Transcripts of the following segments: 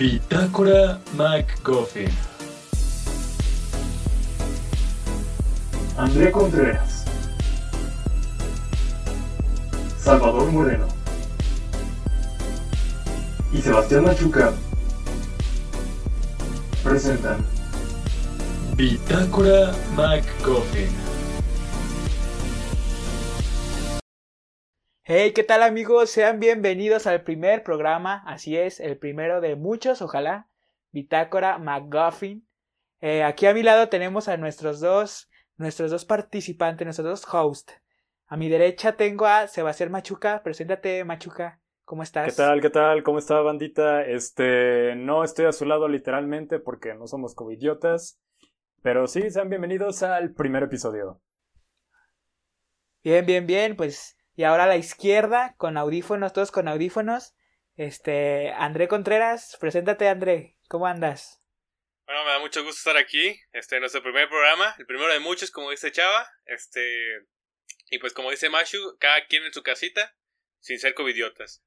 Bitácora MacGuffin. André Contreras. Salvador Moreno. Y Sebastián Machuca presentan Bitácora MacGuffin. Hey, ¿qué tal amigos? Sean bienvenidos al primer programa, así es, el primero de muchos, ojalá, Bitácora McGuffin. Eh, aquí a mi lado tenemos a nuestros dos, nuestros dos participantes, nuestros dos hosts. A mi derecha tengo a Sebastián Machuca, preséntate Machuca, ¿cómo estás? ¿Qué tal? ¿Qué tal? ¿Cómo está bandita? Este, no estoy a su lado literalmente porque no somos como idiotas, pero sí, sean bienvenidos al primer episodio. Bien, bien, bien, pues y ahora a la izquierda, con audífonos, todos con audífonos. Este, André Contreras, preséntate André, ¿cómo andas? Bueno, me da mucho gusto estar aquí, este, en nuestro primer programa, el primero de muchos, como dice Chava, este, y pues como dice Mashu, cada quien en su casita, sin ser covidiotas.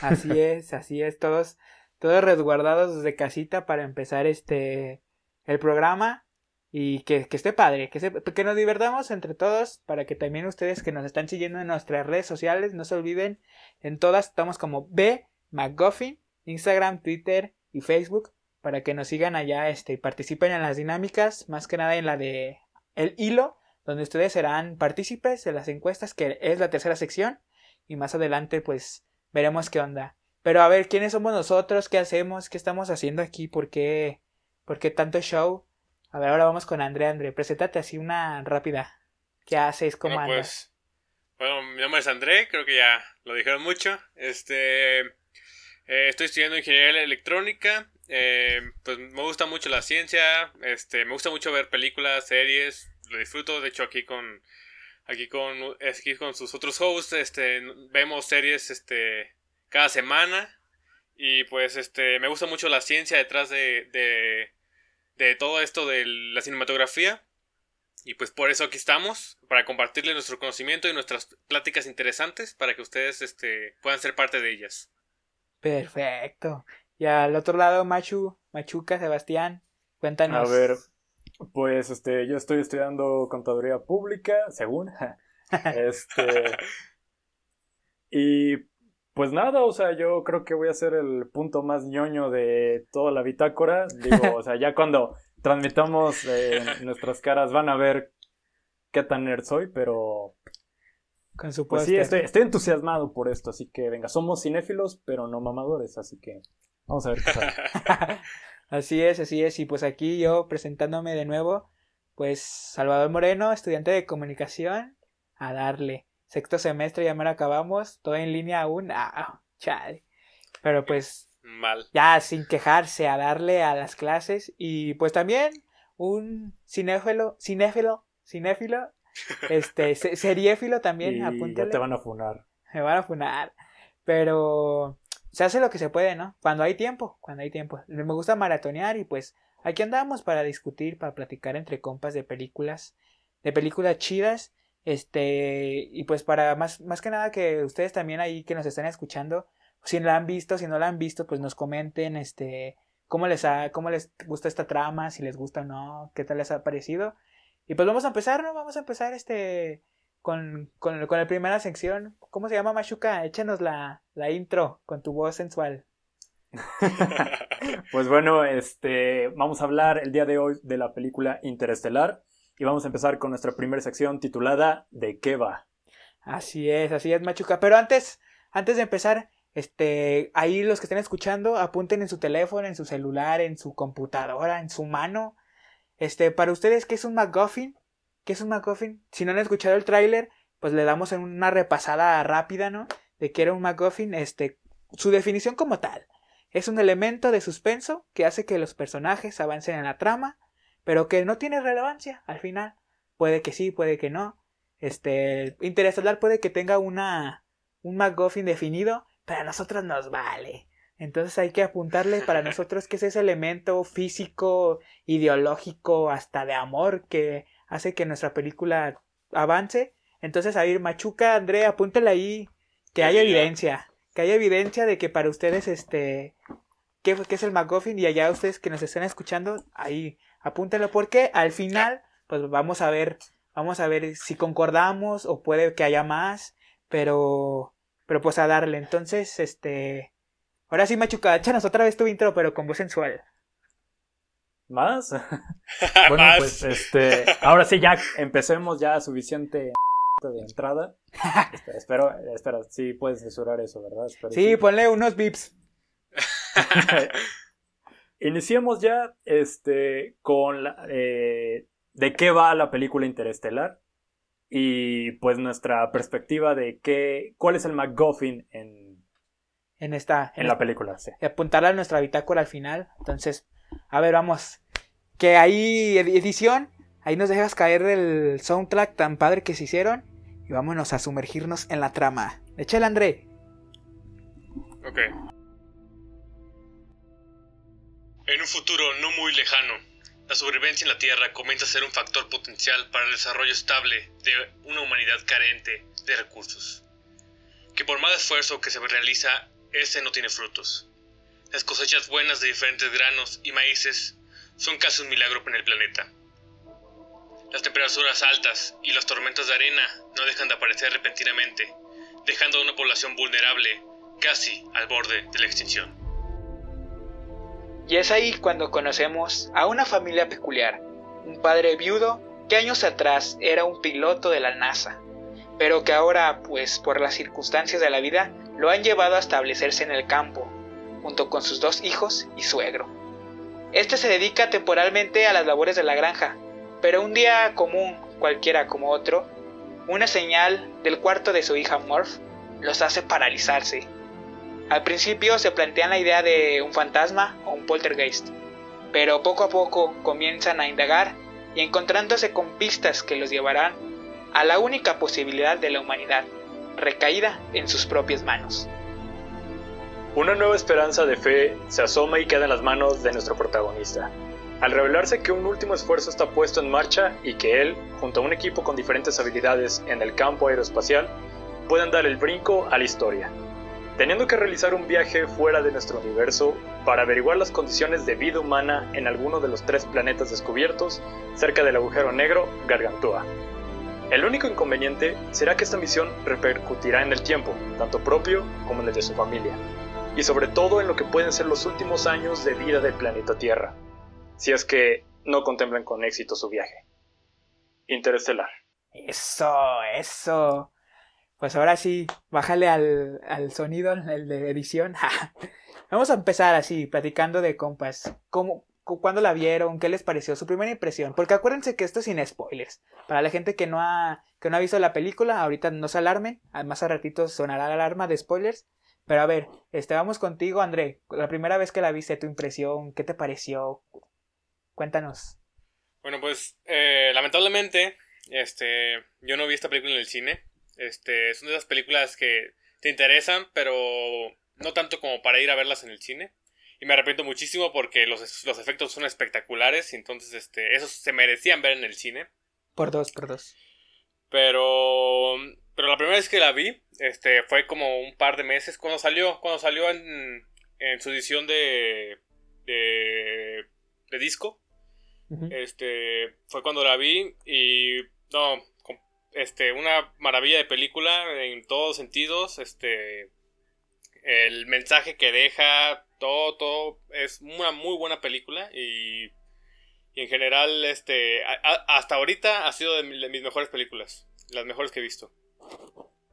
Así es, así es, todos, todos resguardados desde casita para empezar este, el programa y que, esté padre, que, que nos divertamos entre todos para que también ustedes que nos están siguiendo en nuestras redes sociales no se olviden, en todas estamos como B McGuffin, Instagram, Twitter y Facebook para que nos sigan allá este, y participen en las dinámicas, más que nada en la de el hilo, donde ustedes serán partícipes de las encuestas, que es la tercera sección, y más adelante pues veremos qué onda. Pero a ver, ¿quiénes somos nosotros? ¿Qué hacemos? ¿Qué estamos haciendo aquí? ¿Por qué, ¿Por qué tanto show? A ver, ahora vamos con André. André, preséntate así una rápida. ¿Qué haces? ¿Cómo bueno, andas? Pues, bueno, mi nombre es André, creo que ya lo dijeron mucho. Este, eh, estoy estudiando ingeniería electrónica. Eh, pues me gusta mucho la ciencia. Este, me gusta mucho ver películas, series. Lo disfruto. De hecho, aquí con, aquí con, aquí con sus otros hosts, este, vemos series, este, cada semana. Y pues, este, me gusta mucho la ciencia detrás de, de de todo esto de la cinematografía. Y pues por eso aquí estamos, para compartirles nuestro conocimiento y nuestras pláticas interesantes para que ustedes este, puedan ser parte de ellas. Perfecto. Y al otro lado, Machu, Machuca, Sebastián, cuéntanos. A ver, pues este, yo estoy estudiando contaduría pública, según. este. y pues nada, o sea, yo creo que voy a ser el punto más ñoño de toda la bitácora. Digo, o sea, ya cuando transmitamos eh, nuestras caras van a ver qué tan nerd soy, pero... Con su pues sí, estoy, estoy, entusiasmado por esto, así que venga, somos cinéfilos, pero no mamadores, así que vamos a ver qué sale. así es, así es, y pues aquí yo presentándome de nuevo, pues Salvador Moreno, estudiante de comunicación, a darle sexto semestre ya me lo acabamos, todo en línea aún, ah, chale. Pero pues mal. Ya sin quejarse a darle a las clases y pues también un cinéfilo, cinéfilo, cinéfilo, este, seriéfilo también, y Ya te van a funar. Me van a funar. Pero se hace lo que se puede, ¿no? Cuando hay tiempo, cuando hay tiempo. Me gusta maratonear y pues aquí andamos para discutir, para platicar entre compas de películas, de películas chidas este, y pues para más, más que nada que ustedes también ahí que nos están escuchando, si la han visto, si no la han visto, pues nos comenten, este, cómo les ha, cómo les gusta esta trama, si les gusta o no, qué tal les ha parecido. Y pues vamos a empezar, ¿no? Vamos a empezar este, con, con, con la primera sección. ¿Cómo se llama Machuca? Échanos la, la intro con tu voz sensual. pues bueno, este, vamos a hablar el día de hoy de la película Interestelar y vamos a empezar con nuestra primera sección titulada ¿De qué va? Así es, así es, Machuca. Pero antes, antes de empezar, este, ahí los que estén escuchando, apunten en su teléfono, en su celular, en su computadora, en su mano. Este, para ustedes, ¿qué es un MacGuffin? ¿Qué es un MacGuffin? Si no han escuchado el tráiler, pues le damos una repasada rápida, ¿no? De qué era un MacGuffin, este, su definición como tal. Es un elemento de suspenso que hace que los personajes avancen en la trama pero que no tiene relevancia al final. Puede que sí, puede que no. Este, Interestelar puede que tenga una un McGuffin definido, pero a nosotros nos vale. Entonces hay que apuntarle para nosotros que es ese elemento físico, ideológico, hasta de amor que hace que nuestra película avance. Entonces, a ir, Machuca, Andrea, apúntale ahí que hay evidencia, que hay evidencia de que para ustedes este qué, qué es el MacGuffin y allá ustedes que nos estén escuchando, ahí apúntenlo porque al final pues vamos a ver, vamos a ver si concordamos o puede que haya más, pero, pero pues a darle. Entonces, este, ahora sí Machuca, échanos otra vez tu intro, pero con voz sensual. ¿Más? bueno, Más. pues este, ahora sí ya empecemos ya suficiente de entrada. Espera, espero, espera, sí puedes censurar eso, ¿verdad? Espero Sí, ponle unos bips. Iniciemos ya este, con la, eh, de qué va la película Interestelar y pues nuestra perspectiva de qué, cuál es el MacGuffin en, En esta, en la película. Sí. y apuntarla a nuestra bitácora al final. Entonces, a ver, vamos. Que ahí, ed- edición, ahí nos dejas caer el soundtrack tan padre que se hicieron. Y vámonos a sumergirnos en la trama. Échale, André. Ok. En un futuro no muy lejano, la sobrevivencia en la Tierra comienza a ser un factor potencial para el desarrollo estable de una humanidad carente de recursos. Que por más esfuerzo que se realiza, ese no tiene frutos. Las cosechas buenas de diferentes granos y maíces son casi un milagro en el planeta. Las temperaturas altas y las tormentas de arena no dejan de aparecer repentinamente, dejando a una población vulnerable casi al borde de la extinción. Y es ahí cuando conocemos a una familia peculiar. Un padre viudo que años atrás era un piloto de la NASA, pero que ahora, pues por las circunstancias de la vida, lo han llevado a establecerse en el campo, junto con sus dos hijos y suegro. Este se dedica temporalmente a las labores de la granja, pero un día común, cualquiera como otro, una señal del cuarto de su hija Morph los hace paralizarse al principio se plantean la idea de un fantasma o un poltergeist, pero poco a poco comienzan a indagar y encontrándose con pistas que los llevarán a la única posibilidad de la humanidad, recaída en sus propias manos. Una nueva esperanza de fe se asoma y queda en las manos de nuestro protagonista. Al revelarse que un último esfuerzo está puesto en marcha y que él, junto a un equipo con diferentes habilidades en el campo aeroespacial, pueden dar el brinco a la historia, teniendo que realizar un viaje fuera de nuestro universo para averiguar las condiciones de vida humana en alguno de los tres planetas descubiertos cerca del agujero negro Gargantúa. El único inconveniente será que esta misión repercutirá en el tiempo, tanto propio como en el de su familia, y sobre todo en lo que pueden ser los últimos años de vida del planeta Tierra, si es que no contemplan con éxito su viaje. Interestelar. Eso, eso. Pues ahora sí, bájale al, al sonido, el de edición. Vamos a empezar así, platicando de compas. ¿Cómo, cu- ¿Cuándo la vieron? ¿Qué les pareció? Su primera impresión. Porque acuérdense que esto es sin spoilers. Para la gente que no ha, que no ha visto la película, ahorita no se alarmen. Además, a ratito sonará la alarma de spoilers. Pero a ver, este, vamos contigo, André. La primera vez que la viste, tu impresión, ¿qué te pareció? Cuéntanos. Bueno, pues eh, lamentablemente, este, yo no vi esta película en el cine. Este, es una de esas películas que te interesan, pero no tanto como para ir a verlas en el cine. Y me arrepiento muchísimo porque los, los efectos son espectaculares y entonces este, esos se merecían ver en el cine. Por dos, por dos. Pero, pero la primera vez que la vi, este, fue como un par de meses cuando salió, cuando salió en, en su edición de, de, de disco. Este, fue cuando la vi y no, este, una maravilla de película en todos sentidos, este, el mensaje que deja, todo, todo, es una muy buena película y, y en general, este, a- hasta ahorita ha sido de, mi- de mis mejores películas, las mejores que he visto.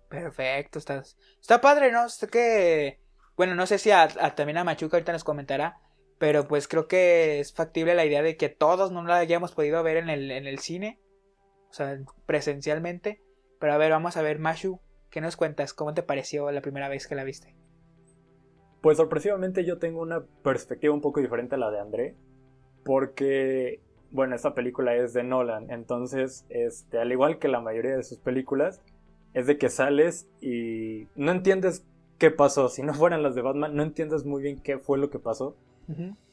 Perfecto, estás. Está padre, ¿no? Sé que. Bueno, no sé si a, a- también a Machuca ahorita nos comentará. Pero pues creo que es factible la idea de que todos no la hayamos podido ver en el, en el cine. O sea, presencialmente. Pero a ver, vamos a ver, Mashu, ¿qué nos cuentas? ¿Cómo te pareció la primera vez que la viste? Pues sorpresivamente yo tengo una perspectiva un poco diferente a la de André, porque, bueno, esta película es de Nolan, entonces, este, al igual que la mayoría de sus películas, es de que sales y no entiendes qué pasó, si no fueran las de Batman, no entiendes muy bien qué fue lo que pasó.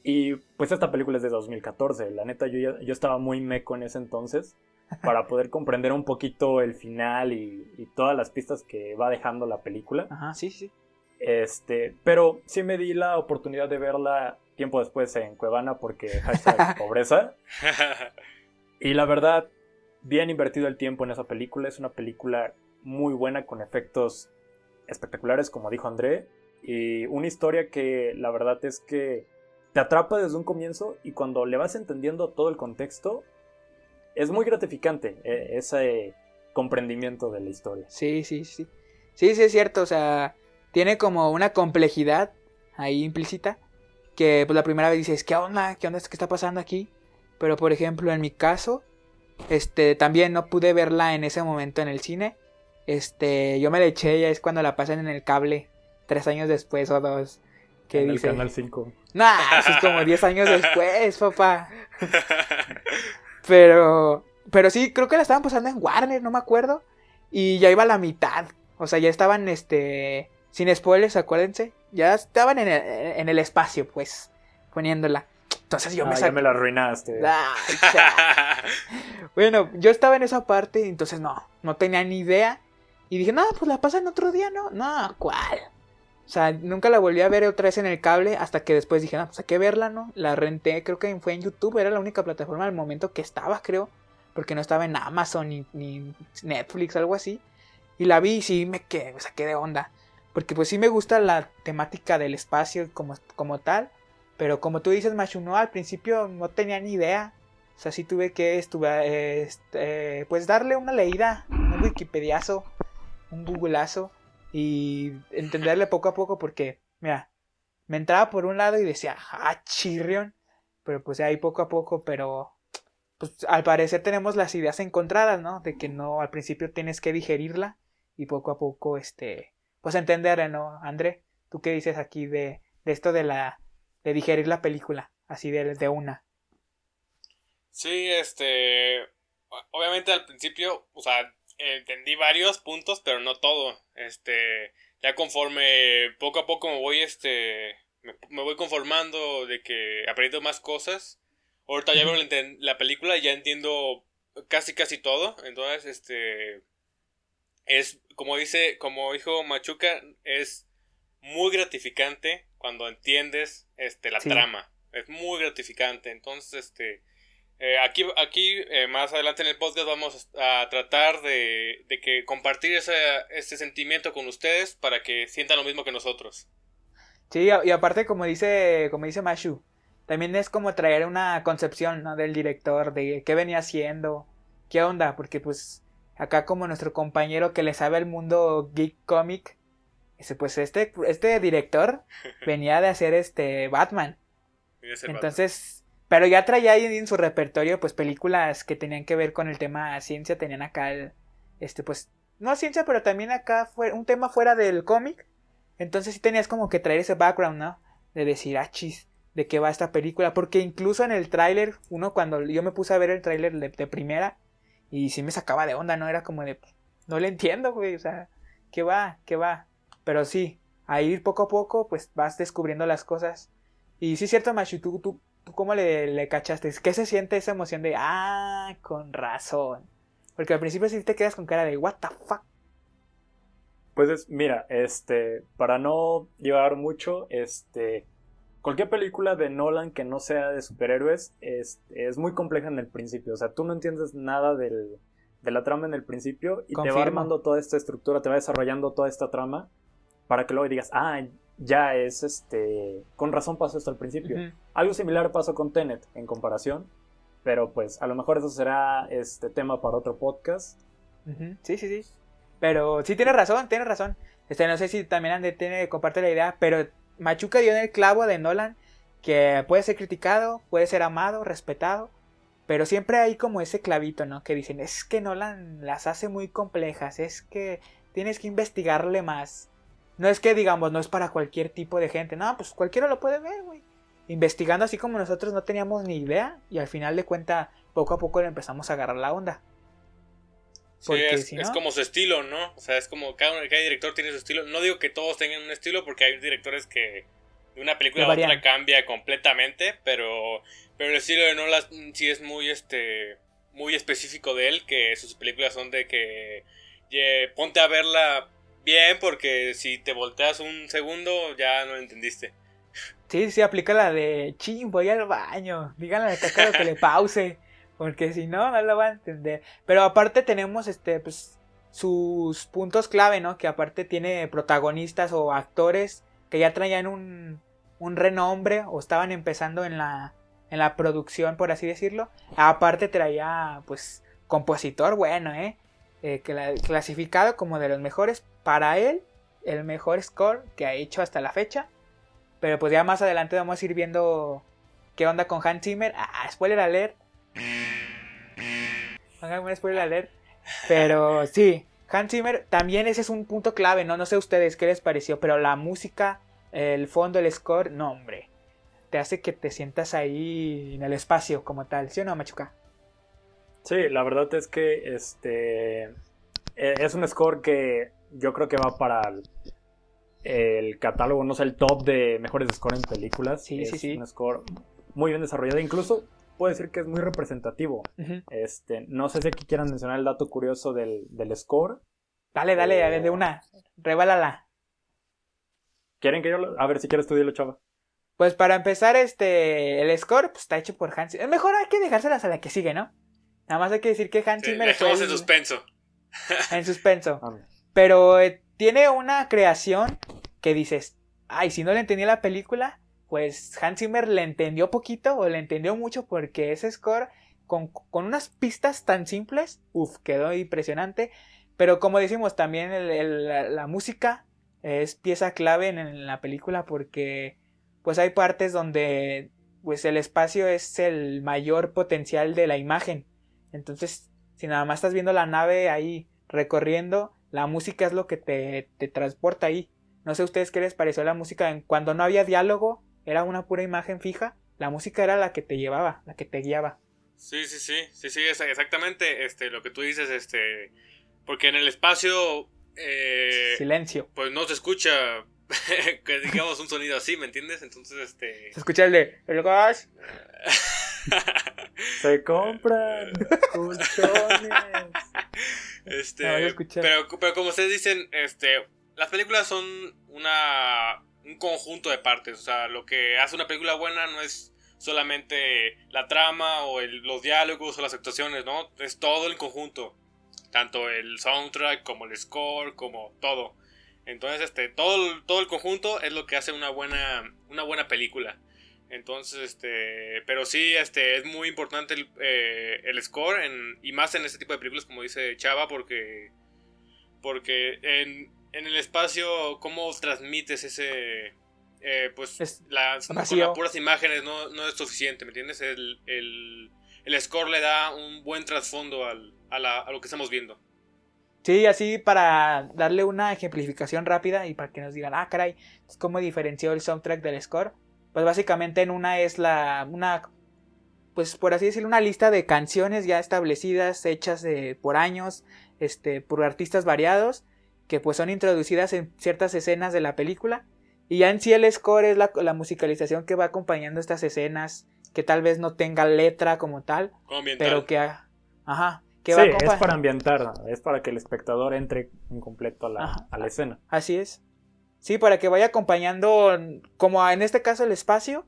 Y pues esta película es de 2014, la neta yo, ya- yo estaba muy meco en ese entonces para poder comprender un poquito el final y, y todas las pistas que va dejando la película. Ajá, sí, sí. Este, pero sí me di la oportunidad de verla tiempo después en Cuevana porque hashtag pobreza. Y la verdad, bien invertido el tiempo en esa película. Es una película muy buena con efectos espectaculares, como dijo André. Y una historia que la verdad es que te atrapa desde un comienzo y cuando le vas entendiendo todo el contexto, es muy gratificante eh, ese comprendimiento de la historia. Sí, sí, sí. Sí, sí, es cierto. O sea, tiene como una complejidad ahí implícita. Que pues la primera vez dices, ¿qué onda? ¿Qué onda? ¿Qué está pasando aquí? Pero por ejemplo, en mi caso, este, también no pude verla en ese momento en el cine. Este, yo me la eché, ya es cuando la pasan en el cable, tres años después o dos. Que en dice, el canal 5. Nah, eso es como 10 años después, papá. Pero, pero sí, creo que la estaban pasando en Warner, no me acuerdo. Y ya iba a la mitad. O sea, ya estaban, este, sin spoilers, acuérdense. Ya estaban en el, en el espacio, pues, poniéndola. Entonces yo me Ah, ya saqué. me la arruinaste. Cha. bueno, yo estaba en esa parte, entonces no, no tenía ni idea. Y dije, no, pues la pasan otro día, ¿no? No, ¿cuál? O sea, nunca la volví a ver otra vez en el cable hasta que después dije, no, pues hay que verla, ¿no? La renté, creo que fue en YouTube, era la única plataforma al momento que estaba, creo. Porque no estaba en Amazon ni, Netflix, algo así. Y la vi y sí me quedé, me saqué de onda. Porque pues sí me gusta la temática del espacio como, como tal. Pero como tú dices, Machu, no, al principio no tenía ni idea. O sea, sí tuve que estuve, este, pues darle una leída, un wikipediazo, un googleazo y entenderle poco a poco porque, mira, me entraba por un lado y decía, ah, chirrión, pero pues ahí poco a poco, pero pues al parecer tenemos las ideas encontradas, ¿no? De que no, al principio tienes que digerirla y poco a poco, este, pues entenderla, ¿no? André, ¿tú qué dices aquí de, de esto de la, de digerir la película, así de, de una? Sí, este. Obviamente al principio, o sea, entendí varios puntos, pero no todo. Este. Ya conforme poco a poco me voy, este. Me, me voy conformando de que aprendo más cosas. Ahorita ya veo la, película y ya entiendo casi casi todo. Entonces, este. Es, como dice, como dijo Machuca, es muy gratificante cuando entiendes este, la Sí. trama. Es muy gratificante. Entonces, este. Eh, aquí, aquí eh, más adelante en el podcast vamos a tratar de, de que compartir ese, ese sentimiento con ustedes para que sientan lo mismo que nosotros. Sí, y aparte como dice, como dice Mashu, también es como traer una concepción, ¿no? del director, de qué venía haciendo, qué onda, porque pues acá como nuestro compañero que le sabe el mundo geek comic, pues este, este director venía de hacer este Batman. Entonces, pero ya traía ahí en su repertorio pues películas que tenían que ver con el tema ciencia, tenían acá el, este pues, no ciencia, pero también acá fue un tema fuera del cómic. Entonces sí tenías como que traer ese background, ¿no? De decir, ah, chis, de qué va esta película. Porque incluso en el tráiler, uno cuando yo me puse a ver el tráiler de, primera, y sí me sacaba de onda, ¿no? Era como de, no le entiendo, güey, o sea, ¿qué va? ¿Qué va? Pero sí, ahí poco a poco, pues vas descubriendo las cosas. Y sí es cierto, Machu, tú, tú cómo le, le cachaste? ¿Qué se siente esa emoción de, ah, con razón? Porque al principio sí te quedas con cara de, what the fuck. Pues es, mira, este, para no llevar mucho, este, cualquier película de Nolan que no sea de superhéroes es, es muy compleja en el principio. O sea, tú no entiendes nada del, de la trama en el principio y te va armando toda esta estructura, te va desarrollando toda esta trama para que luego digas, ah, ya es este, con razón pasó esto al principio. Algo similar pasó con Tenet en comparación, pero pues a lo mejor eso será este tema para otro podcast. Sí, sí, sí. Pero sí tienes razón, tienes razón. Este, no sé si también André tiene, comparte la idea, pero Machuca dio en el clavo de Nolan que puede ser criticado, puede ser amado, respetado, pero siempre hay como ese clavito, ¿no? Que dicen, es que Nolan las hace muy complejas, es que tienes que investigarle más. No es que digamos, no es para cualquier tipo de gente, no, pues cualquiera lo puede ver, güey. Investigando así como nosotros no teníamos ni idea y al final de cuenta poco a poco le empezamos a agarrar la onda. Sí, Porque es, si es como su estilo, ¿no? O sea, es como cada, cada director tiene su estilo. No digo que todos tengan un estilo, porque hay directores que de una película a otra cambia completamente, pero, pero el estilo de Nolan sí es muy, este, muy específico de él, que sus películas son de que ponte a verla bien porque si te volteas un segundo ya no lo entendiste. Sí, sí, aplica la de ching, voy al baño. Díganle al cacaro que le pause. Porque si no, no lo va a entender. Pero aparte tenemos este, pues, sus puntos clave, ¿no? Que aparte tiene protagonistas o actores que ya traían un, un renombre o estaban empezando en la, en la producción, por así decirlo. Aparte traía, pues, compositor bueno, ¿eh? eh que la, clasificado como de los mejores. Para él, el mejor score que ha hecho hasta la fecha. Pero pues ya más adelante vamos a ir viendo qué onda con Hans Zimmer. Ah, spoiler alert. Hagan spoiler alert. Pero sí, Hans Zimmer también ese es un punto clave, ¿no? No sé ustedes qué les pareció, pero la música, el fondo, el score, no, hombre. Te hace que te sientas ahí en el espacio como tal, ¿sí o no, Machuca? Sí, la verdad es que este e, es un score que yo creo que va para el, el catálogo, no sé, el top de mejores scores en películas. Sí, es sí, sí. un score muy bien desarrollado, incluso puedo decir que es muy representativo. Este, no sé si aquí quieran mencionar el dato curioso del, del score. Dale, dale, a ver, de una. Rebálala. ¿Quieren que yo lo... A ver si quieres estudiarlo, chava. Pues para empezar, este, el score pues, está hecho por Hans Zimmer. Mejor hay que dejárselas a la que sigue, ¿no? Nada más hay que decir que Hans Sí, Zimmer fue dejamos en el- suspenso. en suspenso. Pero eh, tiene una creación que dices, ay, si no le entendí la película, pues Hans Zimmer le entendió poquito o le entendió mucho porque ese score con, con unas pistas tan simples, uff, quedó impresionante. Pero como decimos, también la música es pieza clave en, en la película porque pues hay partes donde pues el espacio es el mayor potencial de la imagen. Entonces, si nada más estás viendo la nave ahí recorriendo, la música es lo que te, te transporta ahí. No sé a ustedes qué les pareció la música. En- Cuando no había diálogo, era una pura imagen fija. La música era la que te llevaba, la que te guiaba. Sí, sí, sí, sí, sí, es- exactamente este, lo que tú dices, este, porque en el espacio, eh, Silencio. pues no se escucha, que digamos un sonido así, ¿me entiendes? Entonces, este... Se escucha el de el gas. Se compran colchones. Este, pero, pero como ustedes dicen, este, las películas son una un conjunto de partes. O sea, lo que hace una película buena no es solamente la trama o el- los diálogos o las actuaciones, ¿no? Es todo el conjunto. Tanto el soundtrack como el score, como todo. Entonces, este, todo, el- todo el conjunto es lo que hace una buena, una buena película. Entonces, este, pero sí, este, es muy importante el, eh, el score en- y más en este tipo de películas, como dice Chava, porque, porque en, en el espacio, cómo transmites ese, eh, pues, Es con las puras imágenes no, no es suficiente, ¿me entiendes? El, el, el score le da un buen trasfondo al, a, la- a lo que estamos viendo. Sí, así para darle una ejemplificación rápida y para que nos digan, ah, caray, ¿cómo diferenció el soundtrack del score? Pues básicamente en una es la, una, pues por así decirlo, una lista de canciones ya establecidas, hechas de, por años, este, por artistas variados, que pues son introducidas en ciertas escenas de la película. Y ya en sí el score es la, la musicalización que va acompañando estas escenas, que tal vez no tenga letra como tal, Como pero que, ajá, que Sí, va es para ambientar, es para que el espectador entre en completo a la, a la escena. Así es. Sí, para que vaya acompañando, como en este caso el espacio.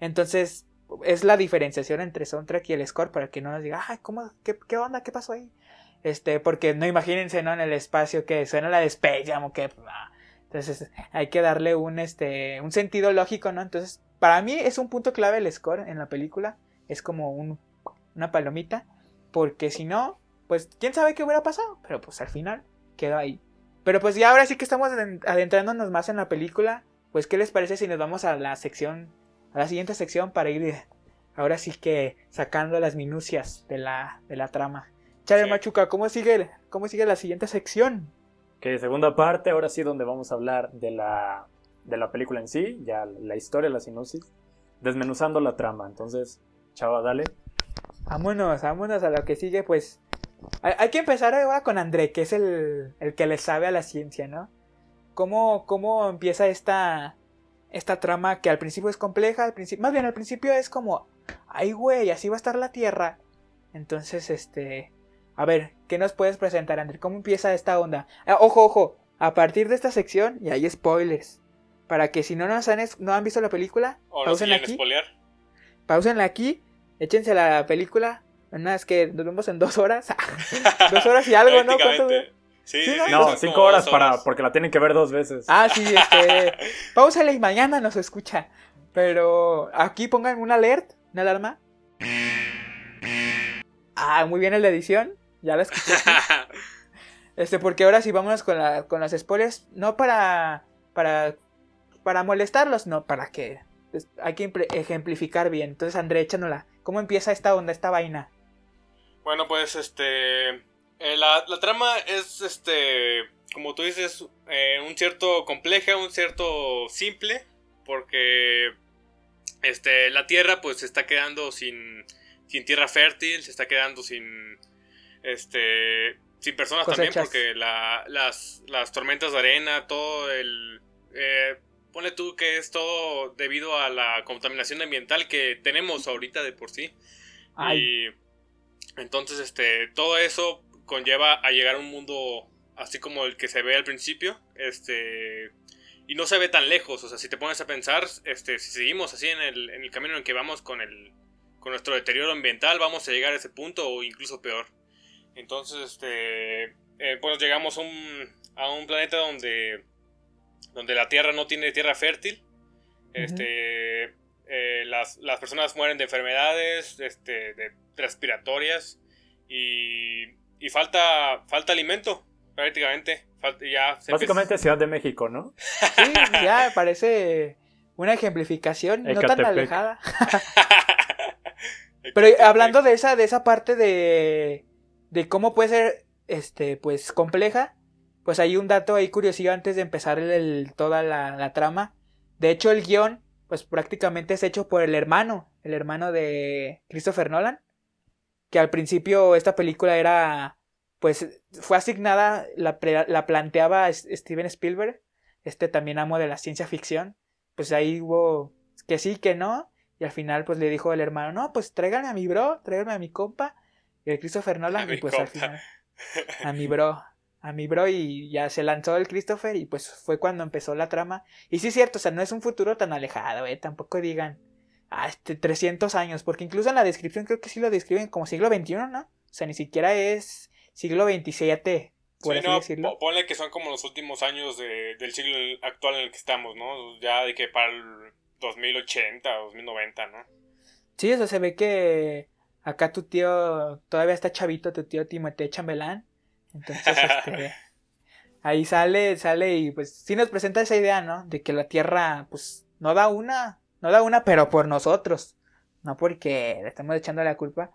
Entonces, es la diferenciación entre soundtrack y el score para que no nos diga, ay, ¿cómo? ¿Qué, onda? ¿Qué pasó ahí? Este, porque no imagínense, ¿no? En el espacio que suena la de Space Jam o que. ah. Entonces, hay que darle un, este, un sentido lógico, ¿no? Entonces, para mí es un punto clave el score en la película. Es como un, una palomita. Porque si no, pues quién sabe qué hubiera pasado. Pero pues al final quedó ahí. Pero pues ya ahora sí que estamos aden- adentrándonos más en la película. Pues, ¿qué les parece si nos vamos a la sección, a la siguiente sección para ir eh, ahora sí que sacando las minucias de la, de la trama? Chale Sí. Machuca, ¿cómo sigue, ¿cómo sigue la siguiente sección? Que segunda parte, ahora sí donde vamos a hablar de la, de la película en sí, ya la historia, la sinopsis, desmenuzando la trama. Entonces, chava, dale. Vámonos, vámonos a lo que sigue, pues. Hay, que empezar ahora con André, que es el, el que le sabe a la ciencia, ¿no? ¿Cómo, cómo empieza esta, esta trama que al principio es compleja, al principio, más bien al principio es como, ay güey, así va a estar la Tierra. Entonces, este, a ver, ¿qué nos puedes presentar, André? ¿Cómo empieza esta onda? Ah, ojo, ojo, a partir de esta sección, y hay spoilers, para que si no nos han, es- no han visto la película, O no pausen quieren aquí, espolear. pausenla aquí, échense la película, unas que nos vemos en dos horas, dos horas y algo, ¿no? Sí, Sí, sí, ¿no? cinco horas para, porque la tienen que ver dos veces. Ah, sí, este. Páusale y mañana nos escucha. Pero aquí pongan un alert, una alarma. Ah, muy bien el de edición. Ya la escuché. Este, porque ahora sí vámonos con, la, con los spoilers. No para. para. para molestarlos, no, para que. pues, hay que ejemplificar bien. Entonces, André, échanosla. ¿Cómo empieza esta onda, esta vaina? Bueno, pues este. eh, la, la trama es este. Como tú dices, eh, un cierto compleja, un cierto simple. Porque. Este. La tierra, pues se está quedando sin. Sin tierra fértil, se está quedando sin. Este. Sin personas también, porque la- las, las tormentas de arena, todo el. Eh, pone tú que es todo debido a la contaminación ambiental que tenemos ahorita de por sí. Ay, Y entonces, este, todo eso conlleva a llegar a un mundo así como el que se ve al principio, este, y no se ve tan lejos, o sea, si te pones a pensar, este, si seguimos así en el, en el camino en el que vamos con el, con nuestro deterioro ambiental, vamos a llegar a ese punto o incluso peor. Entonces, este, eh, pues llegamos a un, a un planeta donde, donde la Tierra no tiene tierra fértil, este, eh, las, las personas mueren de enfermedades este, de respiratorias y, y falta, falta alimento prácticamente. Falta, ya se Básicamente Ciudad de México, ¿no? sí, ya parece una ejemplificación no tan alejada. Pero hablando de esa, de esa parte de, de cómo puede ser, este, pues, compleja, pues hay un dato ahí curiosillo antes de empezar el- el- toda la, la trama. De hecho, el guion, pues, prácticamente es hecho por el hermano, el hermano de Christopher Nolan, que al principio esta película era, pues, fue asignada, la, la planteaba Steven Spielberg, este también amo de la ciencia ficción, pues ahí hubo que sí, que no, y al final, pues le dijo el hermano, no, pues tráiganme a mi bro, tráiganme a mi compa. Y el Christopher Nolan, A y pues al final, a mi bro, a mi bro, y ya se lanzó el Christopher, y pues fue cuando empezó la trama. Y sí es cierto, o sea, no es un futuro tan alejado, eh, tampoco digan, ah, este, 300 años, porque incluso en la descripción creo que sí lo describen como siglo XXI, ¿no? O sea, ni siquiera es siglo XXVII, por Sí, así no, decirlo. po- ponle que son como los últimos años de- del siglo actual en el que estamos, ¿no? Ya de que para el 2080, 2090, ¿no? Sí, eso se ve que acá tu tío todavía está chavito, tu tío Timothée Chambelán. Entonces, este, ahí sale, sale y pues sí nos presenta esa idea, ¿no? De que la Tierra, pues, no da una, no da una, pero por nosotros, no porque le estamos echando la culpa.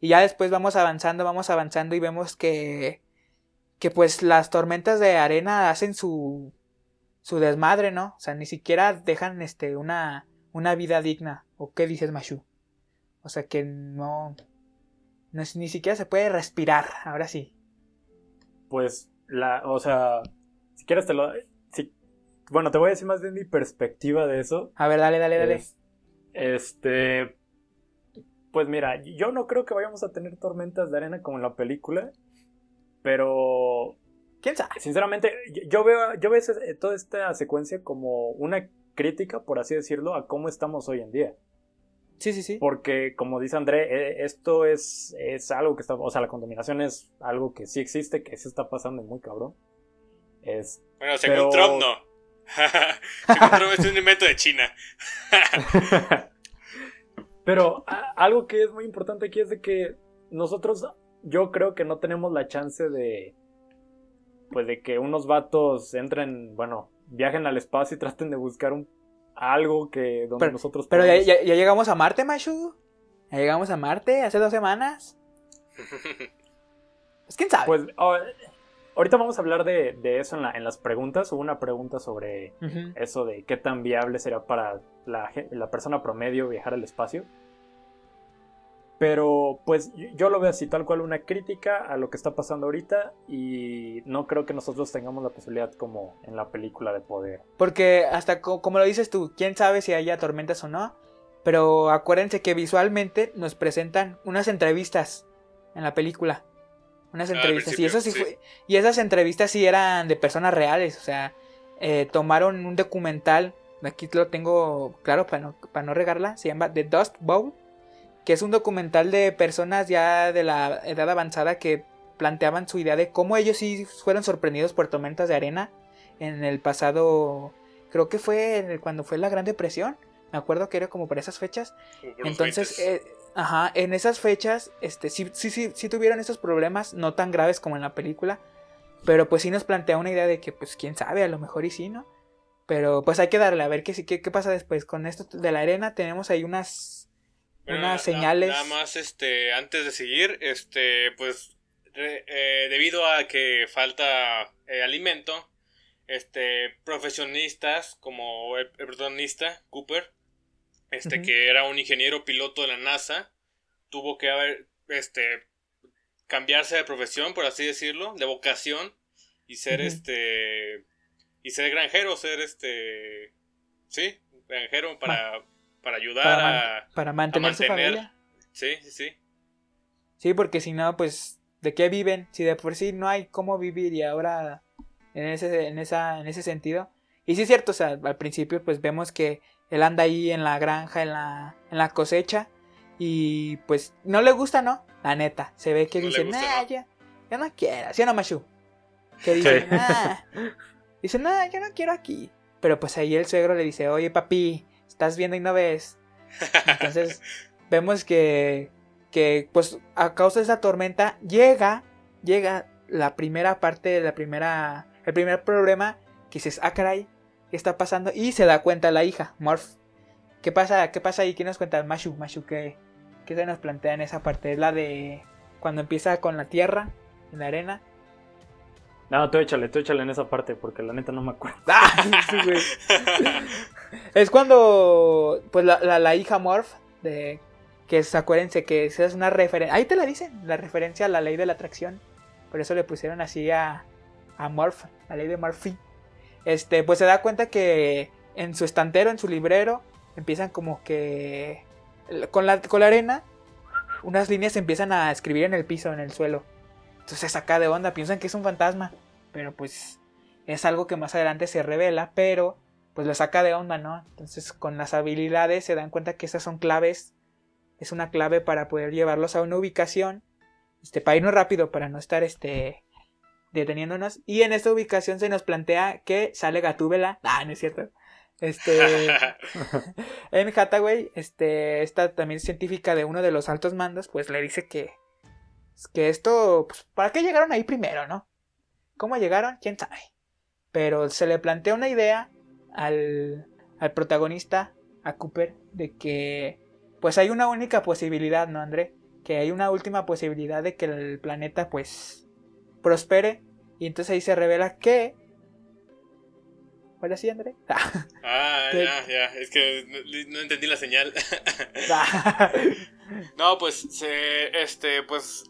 Y ya después vamos avanzando, vamos avanzando y vemos que, que pues las tormentas de arena hacen su, su desmadre, ¿no? O sea, ni siquiera dejan, este, una, una vida digna. ¿O qué dices, Mashu? O sea que no, no ni siquiera se puede respirar, ahora sí. Pues, la, o sea, si quieres te lo... bueno, te voy a decir más bien mi perspectiva de eso. A ver, dale, dale, dale. Es- este. Pues mira, yo no creo que vayamos a tener tormentas de arena como en la película. Pero. ¿Quién sabe? Sinceramente, yo- veo, yo veo ese- toda esta secuencia como una crítica, por así decirlo, a cómo estamos hoy en día. Sí, sí, sí. Porque, como dice André, eh, esto es, es algo que está. O sea, la contaminación es algo que sí existe, que sí está pasando y muy cabrón. Es Bueno, según Pero- Trump, no. Es un invento de China. Pero a- algo que es muy importante aquí es de que nosotros, yo creo que no tenemos la chance de, pues de que unos vatos entren, bueno, viajen al espacio y traten de buscar un algo que donde Pero- nosotros Pero ya, podemos- ya- ya llegamos a Marte, Mashu. Ya llegamos a Marte hace dos semanas. Pues quién sabe. Pues oh, ahorita vamos a hablar de, de eso en, la- en las preguntas. Hubo una pregunta sobre eso de qué tan viable será para la, persona promedio viajar al espacio. Pero pues yo- yo lo veo así, tal cual una crítica a lo que está pasando ahorita y no creo que nosotros tengamos la posibilidad como en la película de poder. Porque hasta co- como lo dices tú, quién sabe si haya tormentas o no. Pero acuérdense que visualmente nos presentan unas entrevistas en la película. Unas Ah, entrevistas. y eso sí, principio, sí. fue. Y esas entrevistas sí eran de personas reales. O sea, eh, tomaron un documental. Aquí lo tengo claro para no, para no regarla. Se llama The Dust Bowl. Que es un documental de personas ya de la edad avanzada que planteaban su idea de cómo ellos sí fueron sorprendidos por tormentas de arena en el pasado. Creo que fue cuando fue la Gran Depresión. Me acuerdo que era como por esas fechas. Entonces, 20s. eh, ajá, en esas fechas, este, sí, sí, sí, sí tuvieron esos problemas, no tan graves como en la película, pero pues sí nos plantea una idea de que, pues, quién sabe, a lo mejor y sí, ¿no? Pero pues hay que darle a ver qué, qué, qué pasa después. Con esto de la arena tenemos ahí unas, Bueno, unas na- señales. Nada más, este, antes de seguir, este, pues, re- eh, debido a que falta eh, alimento, este, profesionistas como el, el protagonista, Cooper, este, que era un ingeniero piloto de la NASA, tuvo que haber, este, cambiarse de profesión, por así decirlo, de vocación, y ser, este, y ser granjero, ser, este, sí, granjero para, para ayudar para, a... para mantener, su mantener. familia. Sí, sí, sí. Sí, porque si no, pues, ¿de qué viven? Si de por sí no hay cómo vivir y ahora en ese, en esa, en ese sentido. Y sí es cierto, o sea, al principio pues vemos que él anda ahí en la granja, en la, en la cosecha, y pues no le gusta, ¿no? La neta, se ve que No dice, gusta, nah, ¿no? ya, ya no quiero, ¿sí o no, Mashu? Que dice, Sí. nah, dice, nah, yo no quiero aquí. Pero pues ahí el suegro le dice, oye papi, estás viendo y no ves. Entonces vemos que, que pues a causa de esa tormenta llega, llega la primera parte, la primera, el primer problema que dices, ah caray, ¿qué está pasando? Y se da cuenta la hija, Morph. ¿Qué pasa? ¿Qué pasa ahí? ¿Qué nos cuenta Mashu? Mashu, ¿qué, qué se nos plantea en esa parte? Es la de cuando empieza con la tierra, en la arena. No, tú échale, tú échale en esa parte, porque la neta no me acuerdo. ¡Ah! Sí, güey. Es cuando, pues, la, la, la hija Morph, de, que es, acuérdense que esa es una referencia, ahí te la dicen, la referencia a la ley de la atracción. Por eso le pusieron así a, a Morph, la ley de Murphy. Este, pues se da cuenta que en su estantero, en su librero, empiezan como que, con la, con la arena, unas líneas empiezan a escribir en el piso, en el suelo. Entonces saca de onda, piensan que es un fantasma. Pero pues es algo que más adelante se revela, pero pues lo saca de onda, ¿no? Entonces con las habilidades se dan cuenta que esas son claves. Es una clave para poder llevarlos a una ubicación. Este, para irnos rápido, para no estar este deteniéndonos. Y en esta ubicación se nos plantea que sale Gatúbela. Ah, no es cierto. Este. en Hathaway, este, esta también científica de uno de los altos mandos, pues le dice que, que esto, pues, ¿para qué llegaron ahí primero, no? ¿Cómo llegaron? ¿Quién sabe? Pero se le plantea una idea al, al protagonista, a Cooper, de que, pues hay una única posibilidad, ¿no, André? Que hay una última posibilidad de que el planeta, pues, prospere. Y entonces ahí se revela que... ¿Ahora sí, André? Ah, ¿Qué? ya, ya. Es que no, no entendí la señal. no, pues, se, este, pues,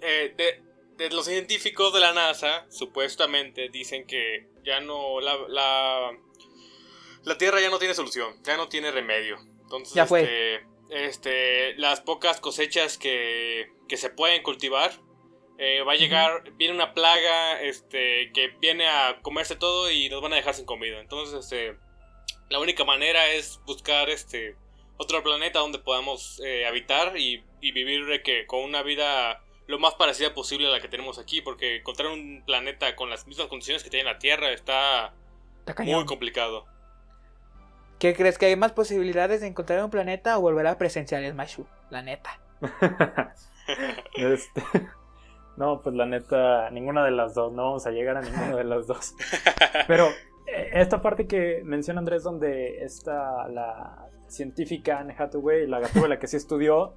eh, de, de los científicos de la NASA, supuestamente dicen que ya no, la, la, la Tierra ya no tiene solución, ya no tiene remedio. Entonces, Ya fue. este, este, las pocas cosechas que, que se pueden cultivar, eh, va a llegar, viene una plaga, este, que viene a comerse todo y nos van a dejar sin comida. Entonces, este, la única manera es buscar, este, otro planeta donde podamos eh, habitar y, y vivir que con una vida lo más parecida posible a la que tenemos aquí, porque encontrar un planeta con las mismas condiciones que tiene la Tierra está muy complicado. ¿Qué crees que hay más posibilidades de encontrar un planeta o volver a presenciales, Mashu? La neta. Este, no, pues la neta, ninguna de las dos, no vamos a llegar a ninguna de las dos. Pero eh, esta parte que menciona Andrés, donde está la científica Anne Hathaway, la gatúbela que sí estudió,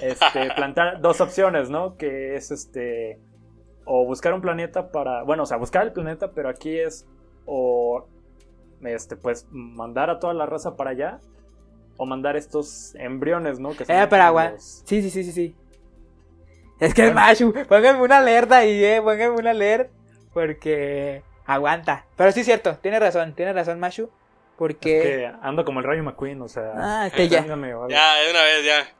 este, plantear dos opciones, ¿no? Que es este, o buscar un planeta para, bueno, o sea, buscar el planeta, pero aquí es, o, este, pues, mandar a toda la raza para allá, o mandar estos embriones, ¿no? Que son Eh, pero agua- los- Sí, sí, sí, sí, sí. Es que es Mashu. Pónganme una alerta ahí, eh. Pónganme una alerta. Porque aguanta. Pero sí es cierto. Tiene razón. Tiene razón, Mashu. Porque. Es que ando como el Rayo McQueen, o sea. Ah, este ya. téngame. Ya, de una vez, ya.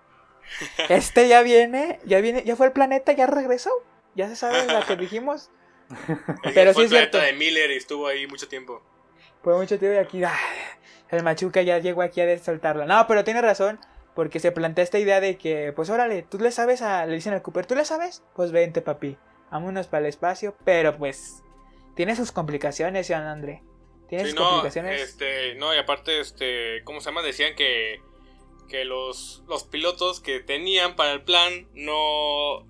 Este ya viene. Ya viene. Ya fue el planeta. Ya regresó. ya se sabe la que dijimos. Pero fue sí es cierto. de Miller y estuvo ahí mucho tiempo. Por mucho tiempo y aquí, ah, el Machuca ya llegó aquí a soltarla. No, pero tiene razón, porque se plantea esta idea de que, pues órale, tú le sabes a, le dicen al Cooper, ¿tú le sabes? Pues vente, papi, vámonos para el espacio, pero pues, tiene sus complicaciones, Jean André. Tiene Sí, sus no, complicaciones. este, no, y aparte, este, ¿cómo se llama? Decían que, que los, los pilotos que tenían para el plan no,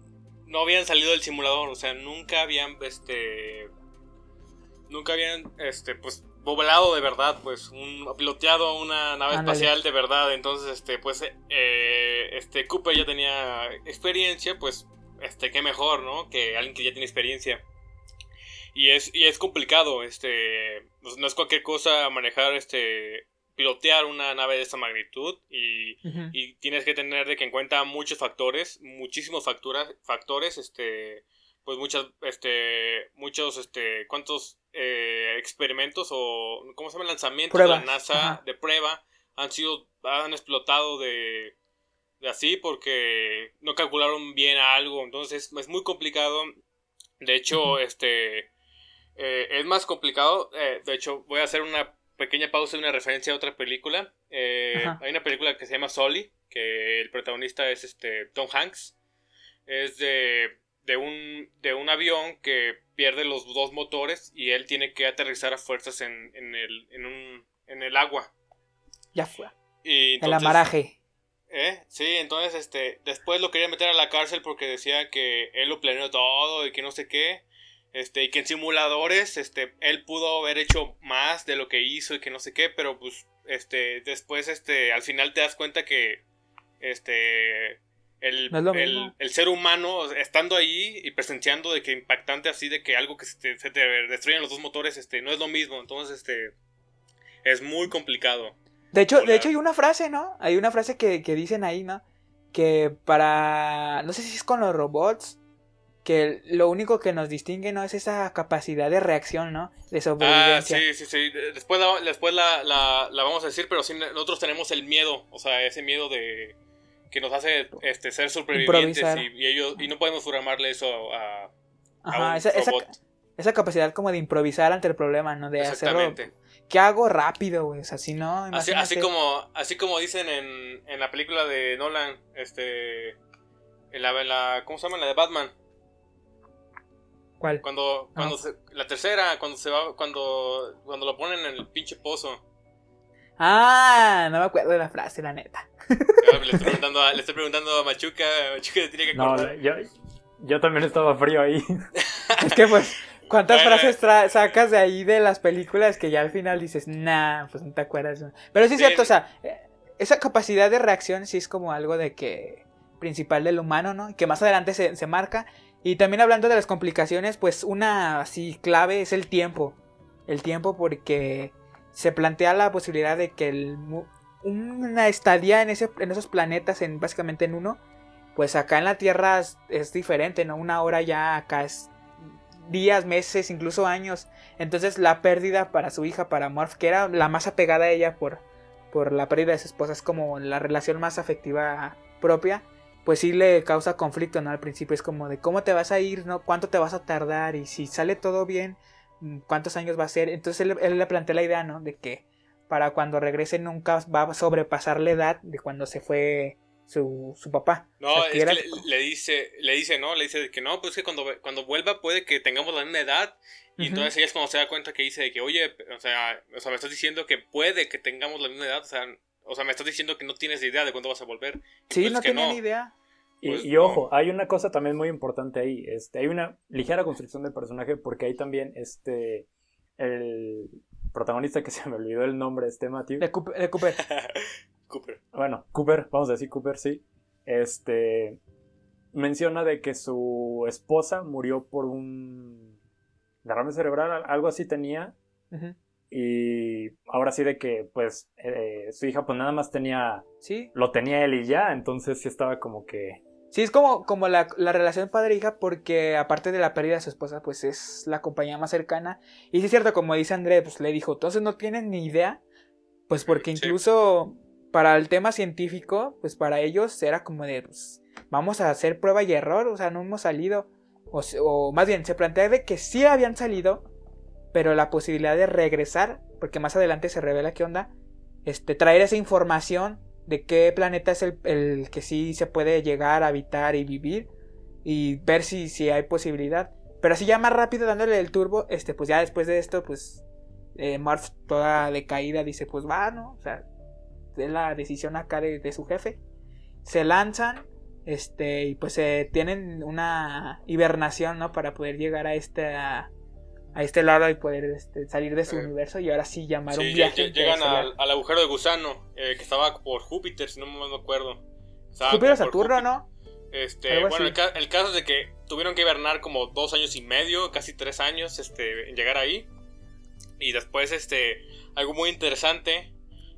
no habían salido del simulador, o sea, nunca habían, este, nunca habían, este, pues, volado de verdad, pues, un, piloteado una nave espacial de verdad, entonces, este, pues, eh, este, Cooper ya tenía experiencia, pues, este, qué mejor, ¿no? Que alguien que ya tiene experiencia. Y es, y es complicado, este, pues, no es cualquier cosa manejar, este, pilotear una nave de esta magnitud y, y tienes que tener de que en cuenta muchos factores, muchísimos facturas, factores, este, pues muchas, este, muchos, este, cuántos eh, experimentos o, ¿cómo se llama? Lanzamientos de la NASA ajá. de prueba han sido, han explotado de, de así porque no calcularon bien algo, entonces es muy complicado. De hecho, este, eh, es más complicado. eh, de hecho, voy a hacer una pequeña pausa y una referencia a otra película. Eh, hay una película que se llama Sully, que el protagonista es este Tom Hanks. Es de, de, un, de un avión que pierde los dos motores y él tiene que aterrizar a fuerzas en, en, el, en, un, en el agua. Ya fue. Y El amaraje. ¿Eh? Sí, entonces este, después lo quería meter a la cárcel porque decía que él lo planeó todo y que no sé qué. Este, y que en simuladores, este, él pudo haber hecho más de lo que hizo y que no sé qué, pero pues, este, después, este, al final te das cuenta que, este, el, No el, ser humano, estando ahí y presenciando de que impactante así, de que algo que se te, se te destruyen los dos motores, este, no es lo mismo, entonces, este, es muy complicado. De hecho, de hecho hay una frase, ¿no? Hay una frase que, que dicen ahí, ¿no? Que para... No sé si es con los robots. Que lo único que nos distingue, ¿no? Es esa capacidad de reacción, ¿no? De Ah, sobrevivencia. sí, sí, sí. Después, la, después la, la, la vamos a decir, pero sí, nosotros tenemos el miedo, o sea, ese miedo de que nos hace este, ser supervivientes y, y ellos y no podemos programarle eso a, a Ajá, un esa, esa, robot. esa capacidad como de improvisar ante el problema, ¿no? De hacerlo... Exactamente. ¿Qué hago rápido, güey? O sea, si no, Así, así como así como dicen en, en la película de Nolan, este en la, en la ¿cómo se llama? La de Batman. ¿Cuál? Cuando cuando se- la tercera, cuando se va cuando cuando lo ponen en el pinche pozo. Ah, no me acuerdo de la frase, la neta. Ah, Le estoy preguntando a, le estoy preguntando a Machuca, Machuca se tiene que No, yo, yo también estaba frío ahí. Es que pues, ¿cuántas Bueno. frases sacas de ahí de las películas que ya al final dices, nah, pues no te acuerdas? Pero sí es Sí. cierto, o sea, eh, esa capacidad de reacción sí es como algo de que principal del humano, ¿no? Y que más adelante se, se marca. Y también hablando de las complicaciones, pues una así clave es el tiempo. El tiempo porque se plantea la posibilidad de que el, una estadía en, ese, en esos planetas, en básicamente en uno, pues acá en la Tierra es, diferente, ¿no? Una hora ya acá es días, meses, incluso años. Entonces la pérdida para su hija, para Morph, que era la más apegada a ella por, por la pérdida de su esposa, es como la relación más afectiva propia, pues sí le causa conflicto, ¿no? Al principio es como de cómo te vas a ir, ¿no? ¿Cuánto te vas a tardar? Y si sale todo bien, ¿cuántos años va a ser? Entonces él, él le plantea la idea, ¿no? De que para cuando regrese nunca va a sobrepasar la edad de cuando se fue su, su papá. No, O sea, que es era- que le, le dice, le dice, ¿no? Le dice que no, pues que cuando, cuando vuelva puede que tengamos la misma edad. Y entonces ella es cuando se da cuenta que dice de que, oye, o sea, o sea, me estás diciendo que puede que tengamos la misma edad. O sea, o sea me estás diciendo que no tienes idea de cuándo vas a volver. Sí, pues no tenía no. ni idea. Y, Pues, y no. ojo, hay una cosa también muy importante ahí. Este, hay una ligera construcción del personaje porque ahí también este el protagonista que se me olvidó el nombre, este Matthew. De Cooper, de Cooper. Cooper. Bueno, Cooper, vamos a decir Cooper, sí. Este menciona de que su esposa murió por un derrame cerebral, al- algo así tenía. Y ahora sí de que pues eh, su hija pues nada más tenía, Sí, lo tenía él y ya, entonces sí estaba como que... Sí, es como, como la, la relación padre-hija, porque aparte de la pérdida de su esposa, pues es la compañía más cercana. Y sí es cierto, como dice André, pues le dijo, entonces no tienen ni idea. Pues porque Sí. incluso para el tema científico, pues para ellos era como de, pues, vamos a hacer prueba y error, o sea, no hemos salido. o, o más bien se plantea de que sí habían salido, pero la posibilidad de regresar, porque más adelante se revela qué onda, este, traer esa información de qué planeta es el, el que sí se puede llegar a habitar y vivir y ver si, si hay posibilidad. Pero así ya más rápido dándole el turbo, este, pues ya después de esto, pues eh, toda decaída dice, pues va, ¿no? O sea, es la decisión acá de, de su jefe. Se lanzan, este, y pues eh, tienen una hibernación, ¿no? Para poder llegar a este, a, este lado y poder este, salir de su Eh, universo y ahora sí llamar Sí, un viaje. lle- llegan al, al agujero de gusano eh, que estaba por Júpiter, si no me acuerdo. Estaba Júpiter Saturno, Júpiter. ¿no? Este, bueno, el, el caso es de que tuvieron que hibernar como dos años y medio, casi tres años, este, en llegar ahí. Y después, este, algo muy interesante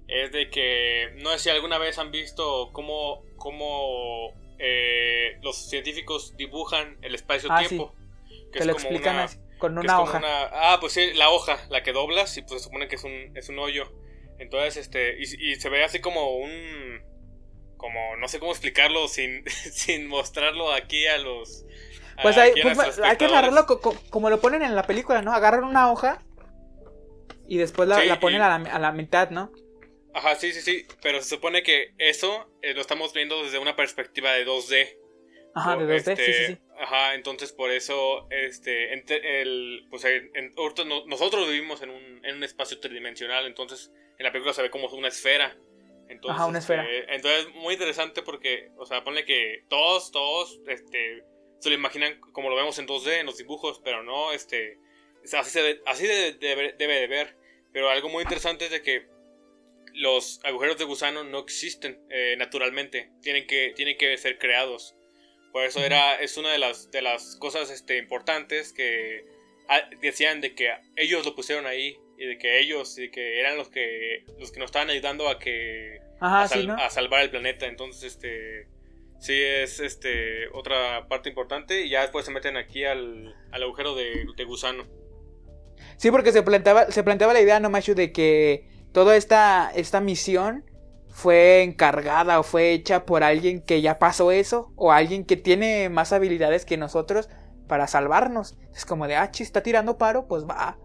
es de que, no sé si alguna vez han visto cómo, cómo eh, los científicos dibujan el espacio-tiempo. que Te es lo como explican una- así, con una hoja. una- ah, pues sí, la hoja, la que doblas y pues se supone que es un, es un hoyo. Entonces, este, y, y se ve así como un, como, no sé cómo explicarlo sin, sin mostrarlo aquí a los... Pues hay, pues, hay que espectadores. narrarlo co- co- como lo ponen en la película, ¿no? Agarran una hoja y después la, Sí, la ponen y- a, la, a la mitad, ¿no? Ajá, sí, sí, sí, pero se supone que eso eh, lo estamos viendo desde una perspectiva de 2D. Ajá, de O, 2D, sí, este, sí, sí. Ajá, entonces por eso, este, ente- el, pues en- en- nosotros vivimos en un, en un espacio tridimensional, entonces en la película se ve como una esfera. Entonces, Ajá, una esfera. este, entonces muy interesante porque, o sea, ponle que todos, todos, este, se lo imaginan como lo vemos en 2D en los dibujos, pero no, este, así, se ve- así de- debe, debe de ver. Pero algo muy interesante es de que los agujeros de gusano no existen eh, naturalmente, tienen que, tienen que ser creados. Por eso era, es una de las, de las cosas este, importantes que ah, decían de que ellos lo pusieron ahí y de que ellos y que eran los que los que nos estaban ayudando a que Ajá, a, sal- sí, ¿no? a salvar el planeta. Entonces, este sí es este otra parte importante y ya después se meten aquí al, al agujero de, de gusano. Sí, porque se planteaba, se planteaba la idea, no Machu, de que toda esta, esta misión fue encargada o fue hecha por alguien que ya pasó eso o alguien que tiene más habilidades que nosotros para salvarnos. Es como de, ah, chi, está tirando paro, pues va.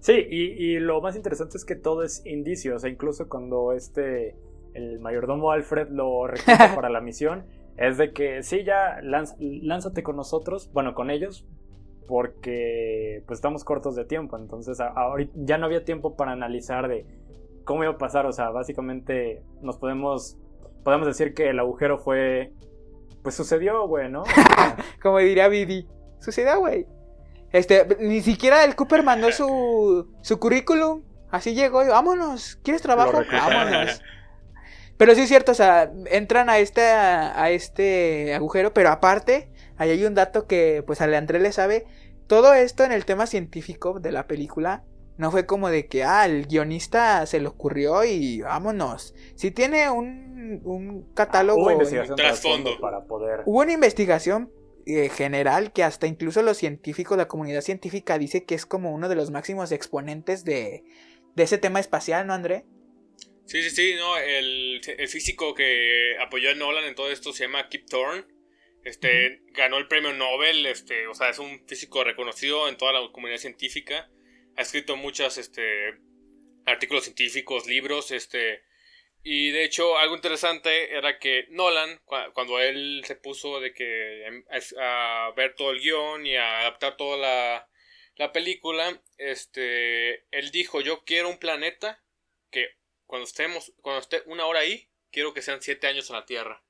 Sí, y, y lo más interesante es que todo es indicio. O sea, incluso cuando este, el mayordomo Alfred lo recluta para la misión, es de que sí, ya lanz- lánzate con nosotros, bueno, con ellos, porque pues estamos cortos de tiempo. Entonces, ahorita ya no había tiempo para analizar de cómo iba a pasar. O sea, básicamente nos podemos, podemos decir que el agujero fue, pues sucedió, güey, ¿no? Como diría Vivi. Sucedió, güey. Este, ni siquiera el Cooper mandó su, su currículum. Así llegó y vámonos. ¿Quieres trabajo? Vámonos. Pero sí es cierto, o sea, entran a este, a este agujero, pero aparte, ahí hay un dato que pues a Leandré le sabe. Todo esto en el tema científico de la película no fue como de que, ah, el guionista se le ocurrió y vámonos. Sí tiene un, un catálogo. hubo investigación Trasfondo. trasfondo para poder... Hubo una investigación eh, general que hasta incluso los científicos, la comunidad científica dice que es como uno de los máximos exponentes de, de ese tema espacial, ¿no, André? Sí, sí, sí, no, el, el físico que apoyó a Nolan en todo esto se llama Kip Thorne. Este, ganó el premio Nobel, este, o sea, es un físico reconocido en toda la comunidad científica. Ha escrito muchos, este, artículos científicos, libros, este, y de hecho algo interesante era que Nolan, cua- cuando él se puso de que em, a, ver todo el guion y a adaptar toda la, la película, este, él dijo, yo quiero un planeta que cuando estemos, cuando esté una hora ahí, quiero que sean siete años en la Tierra.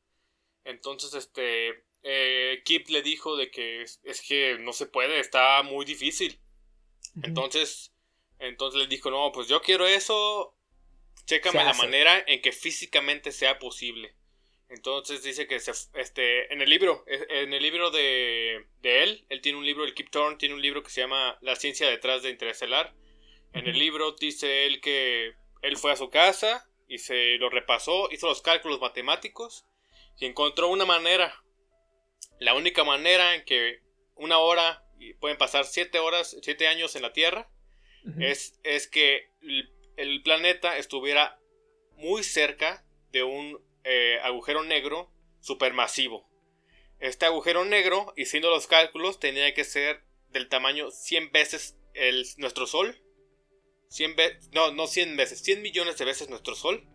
Entonces, este, eh, Kip le dijo de que es que no se puede, está muy difícil. Entonces, entonces le dijo, no, pues yo quiero eso, chécame la manera en que físicamente sea posible. Entonces dice que se, este, en el libro, eh, en el libro de, de él, él tiene un libro, el Kip Thorne tiene un libro que se llama La ciencia detrás de Interestelar. En el libro dice él que él fue a su casa y se lo repasó, hizo los cálculos matemáticos y encontró una manera, la única manera en que una hora y pueden pasar siete horas, siete años en la Tierra, es, es que el, el planeta estuviera muy cerca de un eh, agujero negro supermasivo. este agujero negro, y siendo los cálculos, tenía que ser del tamaño 100 veces el, nuestro Sol. 100 veces, no, no 100 veces, 100 millones de veces nuestro Sol.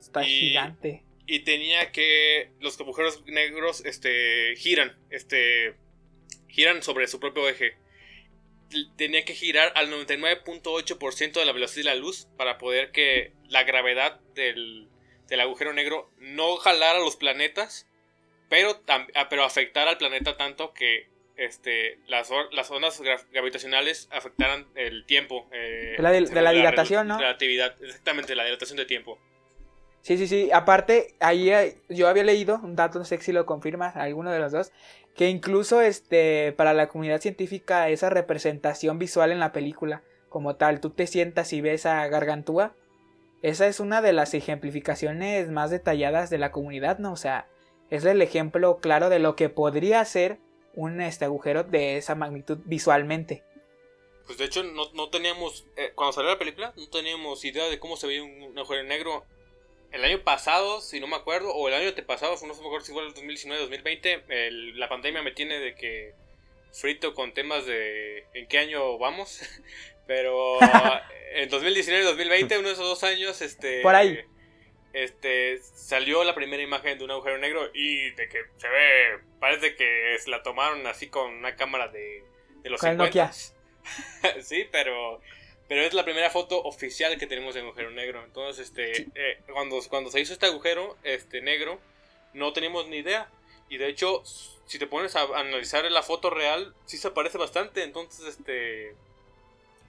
Está Y- gigante. Y tenía que, los agujeros negros, este, giran, este, giran sobre su propio eje. Tenía que girar al 99.8% de la velocidad de la luz para poder que la gravedad del, del agujero negro no jalara los planetas, pero, ah, pero afectara al planeta tanto que este, las, las ondas gra- gravitacionales afectaran el tiempo. eh, La del- de la según dilatación, ¿no? Relatividad, exactamente, la dilatación de tiempo. Sí, sí, sí. Aparte, ahí eh, yo había leído un dato, no sé si lo confirma alguno de los dos, que incluso este para la comunidad científica esa representación visual en la película como tal, tú te sientas y ves a Gargantúa, esa es una de las ejemplificaciones más detalladas de la comunidad, ¿no? O sea, es el ejemplo claro de lo que podría ser un este agujero de esa magnitud visualmente. Pues de hecho no, no teníamos, eh, cuando salió la película, no teníamos idea de cómo se veía un, un agujero negro. El año pasado, si no me acuerdo, o el año antepasado, no sé me acuerdo si fue el 2019-2020, el- la pandemia me tiene de que frito con temas de en qué año vamos. Pero en 2019-2020, uno de esos dos años, este... Por ahí. Este, salió la primera imagen de un agujero negro y de que se ve, parece que se la tomaron así con una cámara de, de los Con el 50. Nokia. sí, pero pero es la primera foto oficial que tenemos de agujero negro. Entonces, este Sí. eh, cuando, cuando se hizo este agujero este negro, no teníamos ni idea. Y de hecho, si te pones a analizar la foto real, sí se parece bastante. Entonces, este. eh,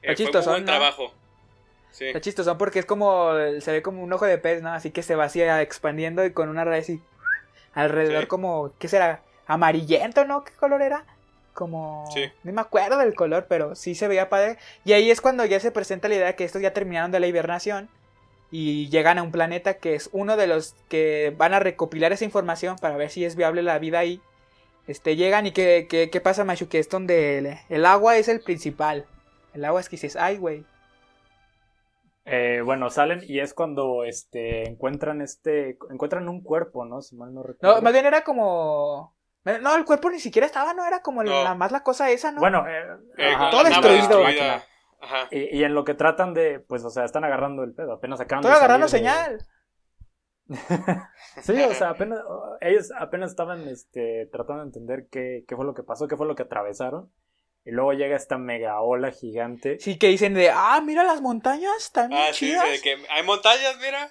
fue chistosón, buen trabajo. Sí. Está chistoso porque es como. Se ve como un ojo de pez, ¿no? Así que se va así expandiendo y con una red así. Alrededor, Sí. como. ¿Qué será? Amarillento, ¿no? ¿Qué color era? Como. Sí. No me acuerdo del color, pero sí se veía padre. Y ahí es cuando ya se presenta la idea que estos ya terminaron de la hibernación. Y llegan a un planeta que es uno de los que van a recopilar esa información para ver si es viable la vida ahí. Este, llegan y ¿qué, qué, qué pasa, Machu? Que es donde el, el agua es el principal. El agua es que dices, ay, güey. Eh, bueno, salen y es cuando este encuentran este encuentran un cuerpo, ¿no? Si mal no recuerdo. No, más bien era como. No, el cuerpo ni siquiera estaba, no era como No. la más la cosa esa, ¿no? Bueno, eh, Eh, ajá, todo destruido. Ajá. Y, y en lo que tratan de, pues, o sea, están agarrando el pedo, apenas acaban Estoy de agarrando salir de- señal. Sí, o sea, apenas, ellos apenas estaban este, tratando de entender qué, qué fue lo que pasó, qué fue lo que atravesaron. Y luego llega esta mega ola gigante. Sí, que dicen de, ah, mira las montañas, están bien Ah, sí, chidas. sí, de que hay montañas, mira.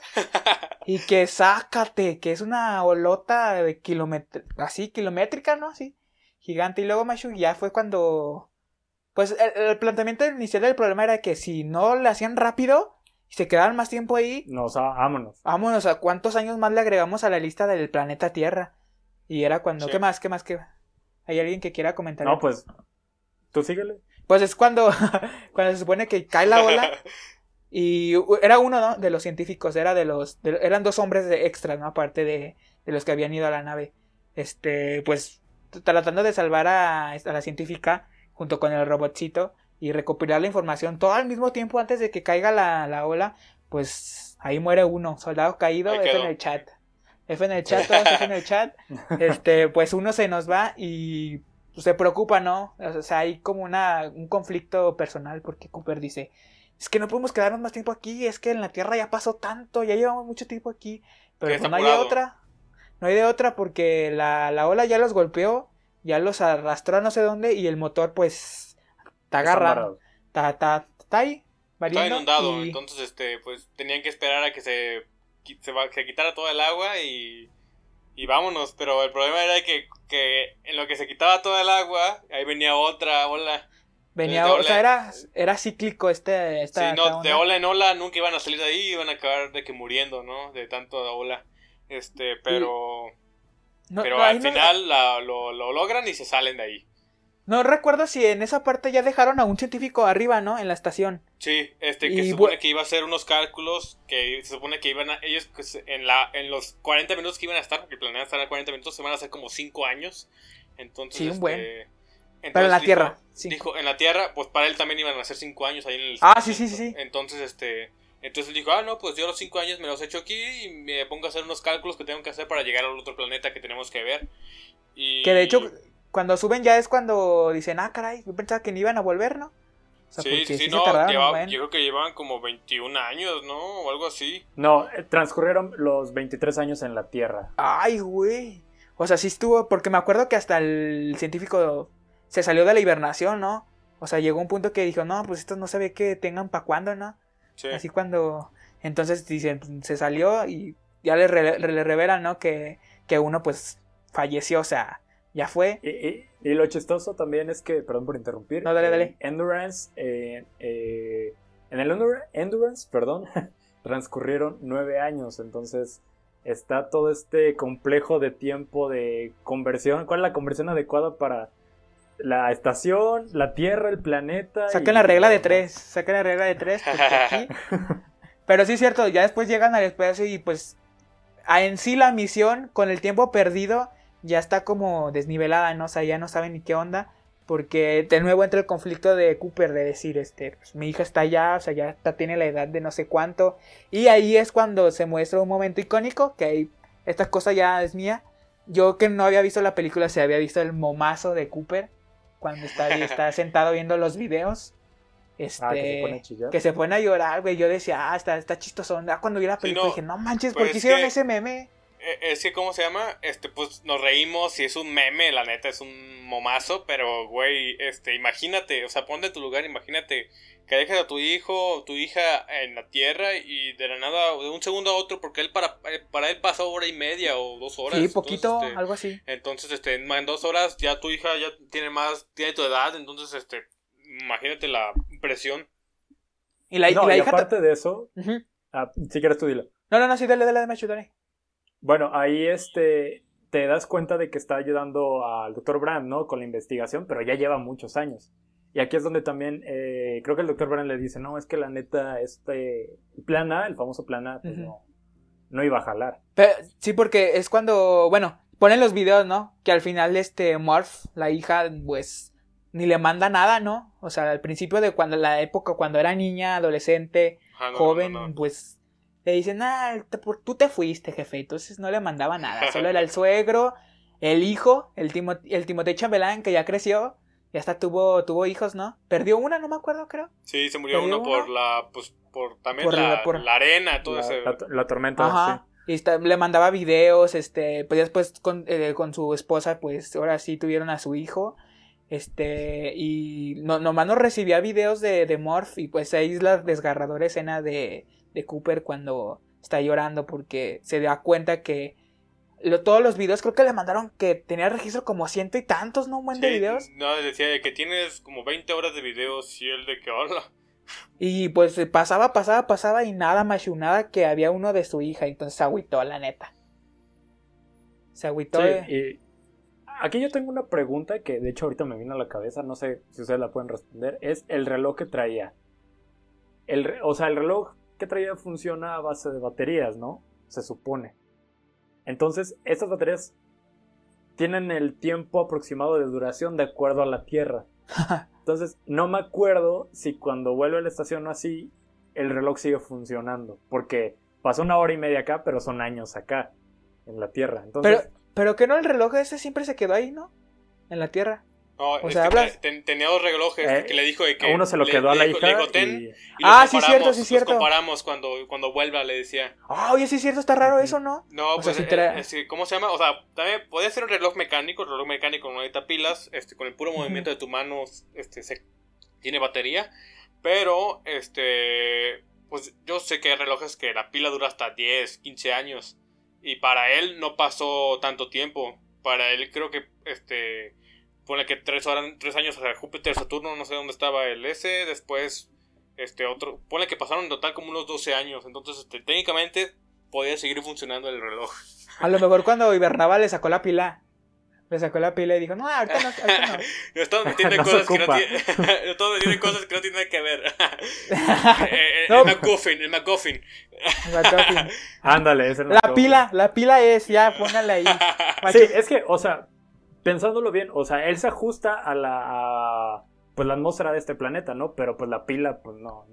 Y que sácate, que es una olota de kilómetro, así, kilométrica, ¿no? Así, gigante. Y luego Machu ya fue cuando, pues el, el planteamiento inicial del problema era que si no lo hacían rápido y se quedaban más tiempo ahí, No, o sea, vámonos. vámonos a cuántos años más le agregamos a la lista del planeta Tierra. Y era cuando, Sí. ¿qué más? ¿Qué más? ¿Qué? ¿Hay alguien que quiera comentar? No, pues, tú síguele. Pues es cuando, cuando se supone que cae la ola y era uno ¿no? de los científicos, era de los, de- eran dos hombres de extras, ¿no? Aparte de, de los que habían ido a la nave. Este, pues tratando de salvar a, a la científica junto con el robotcito y recopilar la información todo al mismo tiempo antes de que caiga la, la ola, pues ahí muere uno, soldado caído, F en el chat. F en el chat, todos F en el chat. Este, pues uno se nos va y se preocupa, ¿no? O sea, hay como una, un conflicto personal porque Cooper dice, es que no podemos quedarnos más tiempo aquí, es que en la Tierra ya pasó tanto, ya llevamos mucho tiempo aquí, pero pues está no hay de otra, no hay de otra porque la, la ola ya los golpeó, ya los arrastró a no sé dónde y el motor pues está agarrado, varados. está, está, está ahí, variando inundado, y- entonces este, pues tenían que esperar a que se, se quitara todo el agua y, y vámonos. Pero el problema era que, que en lo que se quitaba todo el agua, ahí venía otra ola. venía, de o sea, era, era cíclico este, esta, sí, no, de ola en ola nunca iban a salir de ahí, iban a acabar de que muriendo, ¿no? De tanto ola. Este, pero, No- pero no, al no- final la- lo, lo logran y se salen de ahí. No recuerdo si en esa parte ya dejaron a un científico arriba, ¿no? En la estación. Sí, este, que Y se supone que iba a hacer unos cálculos, que se supone que iban a, ellos en la, en los 40 minutos que iban a estar, porque planean estar a 40 minutos, se van a hacer como 5 años. Entonces, Sí, un este, buen. entonces Pero en la dijo- Tierra. Sí. Dijo, en la Tierra, pues para él también iban a ser 5 años ahí en el... Ah, sí, sí, sí. Entonces, este, entonces él dijo, ah, no, pues yo los 5 años me los echo aquí y me pongo a hacer unos cálculos que tengo que hacer para llegar al otro planeta que tenemos que ver. Y... Que de hecho, cuando suben ya es cuando dicen, ah, caray, yo pensaba que no iban a volver, ¿no? O sea, Sí, sí, sí, se no, lleva- yo creo que llevan como 21 años, ¿no? O algo así. No, eh, transcurrieron los 23 años en la Tierra. Ay, güey. O sea, sí estuvo, porque me acuerdo que hasta el científico se salió de la hibernación, ¿no? O sea, llegó un punto que dijo, no, pues estos no se ve que tengan para cuándo, ¿no? Sí. Así cuando... Entonces dicen, se salió y ya le, re- le revelan, ¿no? Que, que uno pues falleció, o sea, ya fue. Y, y- y lo chistoso también es que, perdón por interrumpir. No, dale, en dale. Endurance, eh, eh, en el Endur- Endurance, perdón, transcurrieron nueve años. Entonces está todo este complejo de tiempo de conversión. ¿Cuál es la conversión adecuada para la estación, la Tierra, el planeta? Saquen la regla de tres, saquen la regla de tres, aquí... Pero sí es cierto, ya después llegan al espacio y pues en sí la misión con el tiempo perdido ya está como desnivelada, ¿no? O sea, ya no saben ni qué onda, porque de nuevo entra el conflicto de Cooper de decir, este, pues, mi hija está allá, o sea, ya está, tiene la edad de no sé cuánto, y ahí es cuando se muestra un momento icónico, que ahí, esta cosa ya es mía. Yo que no había visto la película, se había visto el momazo de Cooper cuando está, ahí, está sentado viendo los videos. Este, Ah, que se pone a chillar. que se pone a llorar, güey. Yo decía, ah, está, está chistoso. Ah, cuando vi la Sí, película no, dije, no manches, pues ¿por qué hicieron que- ese meme? Eh, Es que, ¿cómo se llama? Este, pues nos reímos y es un meme, la neta, es un momazo, pero, güey, este, imagínate, o sea, ponte en tu lugar, imagínate que dejes a tu hijo o tu hija en la tierra y de la nada, de un segundo a otro, porque él para, eh, para él pasó hora y media o dos horas. Sí, entonces, poquito, este, algo así. Entonces, este, en dos horas ya tu hija ya tiene más, tiene tu edad, entonces, este, imagínate la presión. Y la, y no, la y hija. aparte de eso, ah, si quieres tú dilo. No, no, no, sí, dale, dale, dale, Machu, dale. Bueno, ahí este te das cuenta de que está ayudando al Dr. Brand, ¿no? Con la investigación, pero ya lleva muchos años. Y aquí es donde también eh, creo que el Dr. Brand le dice, no, es que la neta, este plan A, el famoso plan A, pues no, no iba a jalar. Pero, sí, porque es cuando, bueno, ponen los videos, ¿no? Que al final, este, Morph, la hija, pues, ni le manda nada, ¿no? O sea, al principio de cuando, la época, cuando era niña, adolescente, no, joven, no. pues, le dicen, ah, te- por- tú te fuiste, jefe. Entonces no le mandaba nada. Solo era el suegro, el hijo, el, Timo, el Timothée Chambelán, que ya creció, ya hasta tuvo, tuvo hijos, ¿no? Perdió una, no me acuerdo, creo. Sí, se murió ¿Perdió uno por la, pues, por también Por la, la- por- la arena, todo La, ese. la- la tormenta, Ajá. Y está- le mandaba videos, este, pues después con, eh, con su esposa, pues ahora sí tuvieron a su hijo. Este, y no, nomás no recibía videos de, de Morph, y pues ahí es la desgarradora escena de, de Cooper cuando está llorando porque se da cuenta que lo- todos los videos creo que le mandaron que tenía registro como ciento y tantos, ¿no? Un buen de videos. No, decía de que tienes como 20 horas de videos y el de que hola. Y pues eh, pasaba, pasaba, pasaba y nada más nada que había uno de su hija, entonces se agüitó, la neta. Se agüitó. Sí, de- y aquí yo tengo una pregunta que de hecho ahorita me vino a la cabeza, no sé si ustedes la pueden responder, es el reloj que traía. El, o sea, el reloj que traía funciona a base de baterías, ¿no? Se supone. Entonces, estas baterías tienen el tiempo aproximado de duración de acuerdo a la Tierra. Entonces, no me acuerdo si cuando vuelve a la estación o así, el reloj sigue funcionando. Porque pasó una hora y media acá, pero son años acá, en la Tierra. Entonces, Pero, pero que no, el reloj ese siempre se quedó ahí, ¿no? En la tierra. No, O es sea, que hablas- ten- tenía dos relojes Eh, que le dijo de que. a uno se lo le- quedó a la dijo- hija. dijo, "Ten", y- y los Ah, sí, cierto, sí, los cierto. comparamos cuando, cuando vuelva, le decía. Ah, oye, sí es cierto, está raro eso, ¿no? No, O pues, eh, trae- eh, ¿cómo se llama? O sea, también podía ser un reloj mecánico, el reloj mecánico no necesita pilas, este, con el puro movimiento de tu mano, este, se, tiene batería, pero, este, pues yo sé que hay relojes que la pila dura hasta 10, 15 años, y para él no pasó tanto tiempo, para él creo que, este, pone que tres, horas, tres años hacia Júpiter, Saturno, no sé dónde estaba el S, después, este, otro, pone que pasaron en total como unos 12 años, entonces, este, técnicamente podía seguir funcionando el reloj. A lo mejor cuando hibernaba le sacó la pila. Le sacó la pila y dijo, no, ahorita no, ahorita no. Metiendo No se cosas que no metiendo en cosas que no tienen nada que ver. Eh, eh, No. El MacGuffin, el MacGuffin. McGuffin. ándale, ese La pila, la pila es, ya, póngale ahí. Sí, es que, o sea, pensándolo bien, o sea, él se ajusta a la. a, pues la atmósfera de este planeta, ¿no? Pero pues la pila, pues no.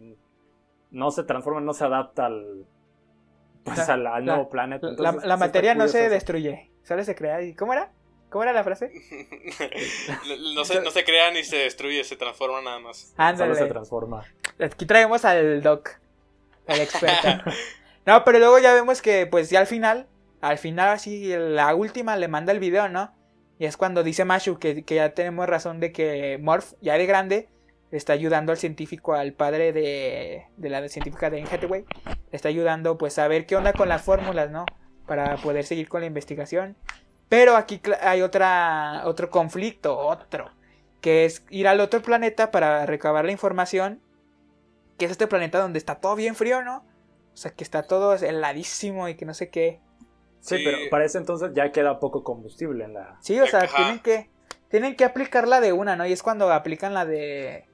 No se transforma, no se adapta al. Pues La- al, al la- nuevo planeta. La, Entonces, la sí está materia no se destruye, solo se crea. ¿Y cómo era? ¿Cómo era la frase? no, se, no se crea ni se destruye, se transforma nada más. Solo se Ándale. transforma. Aquí traemos al doc, al experto. no, pero luego ya vemos que, pues ya al final, al final así, la última le manda el video, ¿no? Y es cuando dice Mashu que, que ya tenemos razón de que Morph, ya de grande, está ayudando al científico, al padre de, de la científica de Anne Hathaway, está ayudando pues a ver qué onda con las fórmulas, ¿no? Para poder seguir con la investigación. Pero aquí hay otra, otro conflicto, otro, que es ir al otro planeta para recabar la información que es este planeta donde está todo bien frío, ¿no? O sea, que está todo heladísimo y que no sé qué. Sí, Sí. pero para ese entonces ya queda poco combustible en la... Sí, o sea, Ajá. tienen que tienen que aplicarla de una, ¿no? Y es cuando aplican la de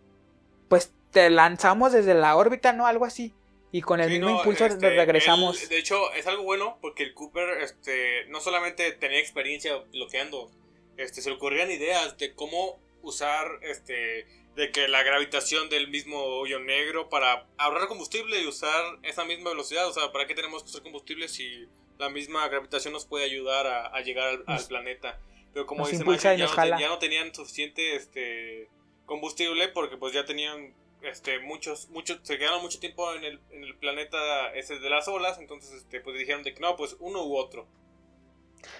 pues te lanzamos desde la órbita, ¿no? Algo así. Y con el Sí, mismo no, impulso este, regresamos. él, de hecho, es algo bueno porque el Cooper este, no solamente tenía experiencia bloqueando, este, se le ocurrían ideas de cómo usar este, de que la gravitación del mismo hoyo negro para ahorrar combustible y usar esa misma velocidad. O sea, ¿para qué tenemos que usar combustible si la misma gravitación nos puede ayudar a, a llegar al, planeta? Pero como dice ya, no, ya tenían suficiente este, combustible porque pues ya tenían este muchos muchos se quedaron mucho tiempo en el, en el planeta ese de las olas entonces este pues dijeron de que no pues uno u otro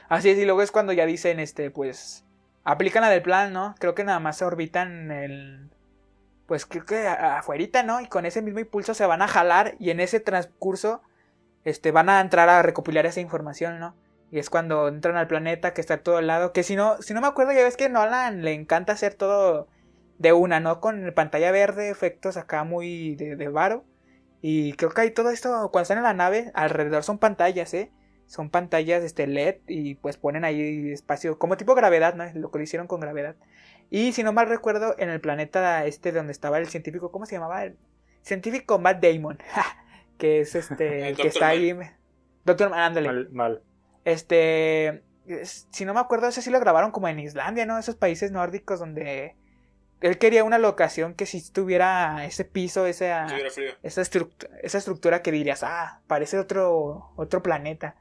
Así es, y luego es cuando ya dicen, este, pues, aplican la del plan, ¿no? Creo que nada más se orbitan el, pues creo que afuerita, ¿no? Y con ese mismo impulso se van a jalar y en ese transcurso, este, van a entrar a recopilar esa información, ¿no? Y es cuando entran al planeta que está a todo lado, que si no, si no me acuerdo, ya ves que Nolan le encanta hacer todo de una, ¿no? Con pantalla verde, efectos acá muy de, de varo. Y creo que hay todo esto, cuando están en la nave, alrededor son pantallas, ¿eh? son pantallas este LED y pues ponen ahí espacio como tipo gravedad, ¿no? Lo que lo hicieron con gravedad. Y si no mal recuerdo, en el planeta este donde estaba el científico, ¿cómo se llamaba? El científico Matt Damon, que es este, El que Dr. está ahí. Doctor, ándale. Mal, mal. Este, es- si no me acuerdo, ese sí lo grabaron como en Islandia, ¿no? Esos países nórdicos donde él quería una locación que si tuviera ese piso, esa, si hubiera frío esa, estruct- esa estructura que dirías, ah, parece otro, otro planeta.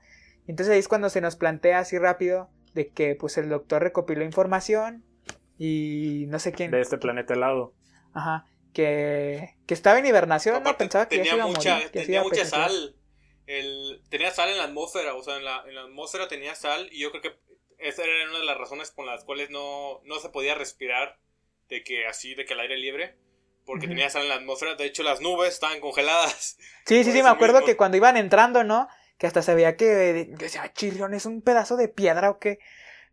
Entonces ahí es cuando se nos plantea así rápido de que pues el doctor recopiló información y no sé quién, De este planeta helado. ajá, que, que estaba en hibernación, ¿no? Pensaba que tenía iba a mucha morir, que se tenía mucha sal el, tenía sal en la atmósfera o sea en la, en la atmósfera tenía sal y yo creo que esa era una de las razones por las cuales no, no se podía respirar de que así de que el aire libre porque tenía sal en la atmósfera de hecho las nubes estaban congeladas Sí, sí, sí, me acuerdo mismo. que cuando iban entrando, ¿no? Que hasta se veía que que decía, "Ah, chirrión, es un pedazo de piedra o qué.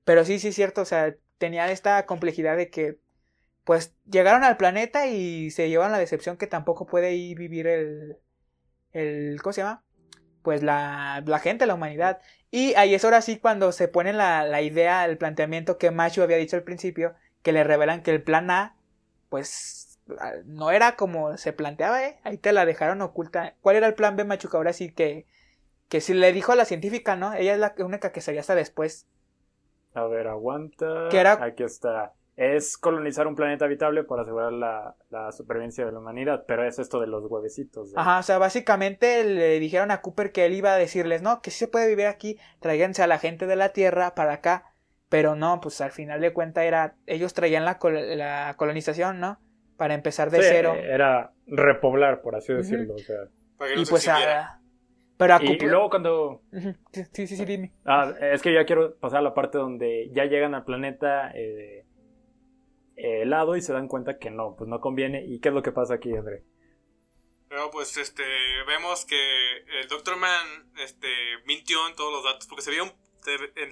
Pero sí, sí, es cierto, o sea, tenía esta complejidad de que, pues, llegaron al planeta y se llevan la decepción que tampoco puede ahí vivir el, el, ¿cómo se llama? Pues la, la gente, la humanidad. Y ahí es ahora sí cuando se pone la, la idea, el planteamiento que Machu había dicho al principio, que le revelan que el plan A, pues, ah, no era como se planteaba, ¿eh? Ahí te la dejaron oculta. ¿Cuál era el plan B, Machuca? Ahora sí que, que si le dijo a la científica, ¿no? Ella es la única que sabía hasta después. A ver, aguanta. Aquí está. Es colonizar un planeta habitable para asegurar la, la supervivencia de la humanidad, pero es esto de los huevecitos. de- Ajá, o sea, básicamente le dijeron a Cooper que él iba a decirles, no, que sí se puede vivir aquí, tráiganse a la gente de la Tierra para acá. Pero no, pues al final de cuentas era, ellos traían la, col- la colonización, ¿no? Para empezar de Sí, cero. Era repoblar, por así decirlo. o sea. para que no y se pues exhibiera. a, pero a Y, Cooper... y luego cuando... Sí, sí, sí, dime. Ah, es que ya quiero pasar a la parte donde ya llegan al planeta eh, eh, helado y se dan cuenta que no, pues no conviene. ¿Y qué es lo que pasa aquí, André? Pero pues este vemos que el Dr. Man este mintió en todos los datos porque se veía un,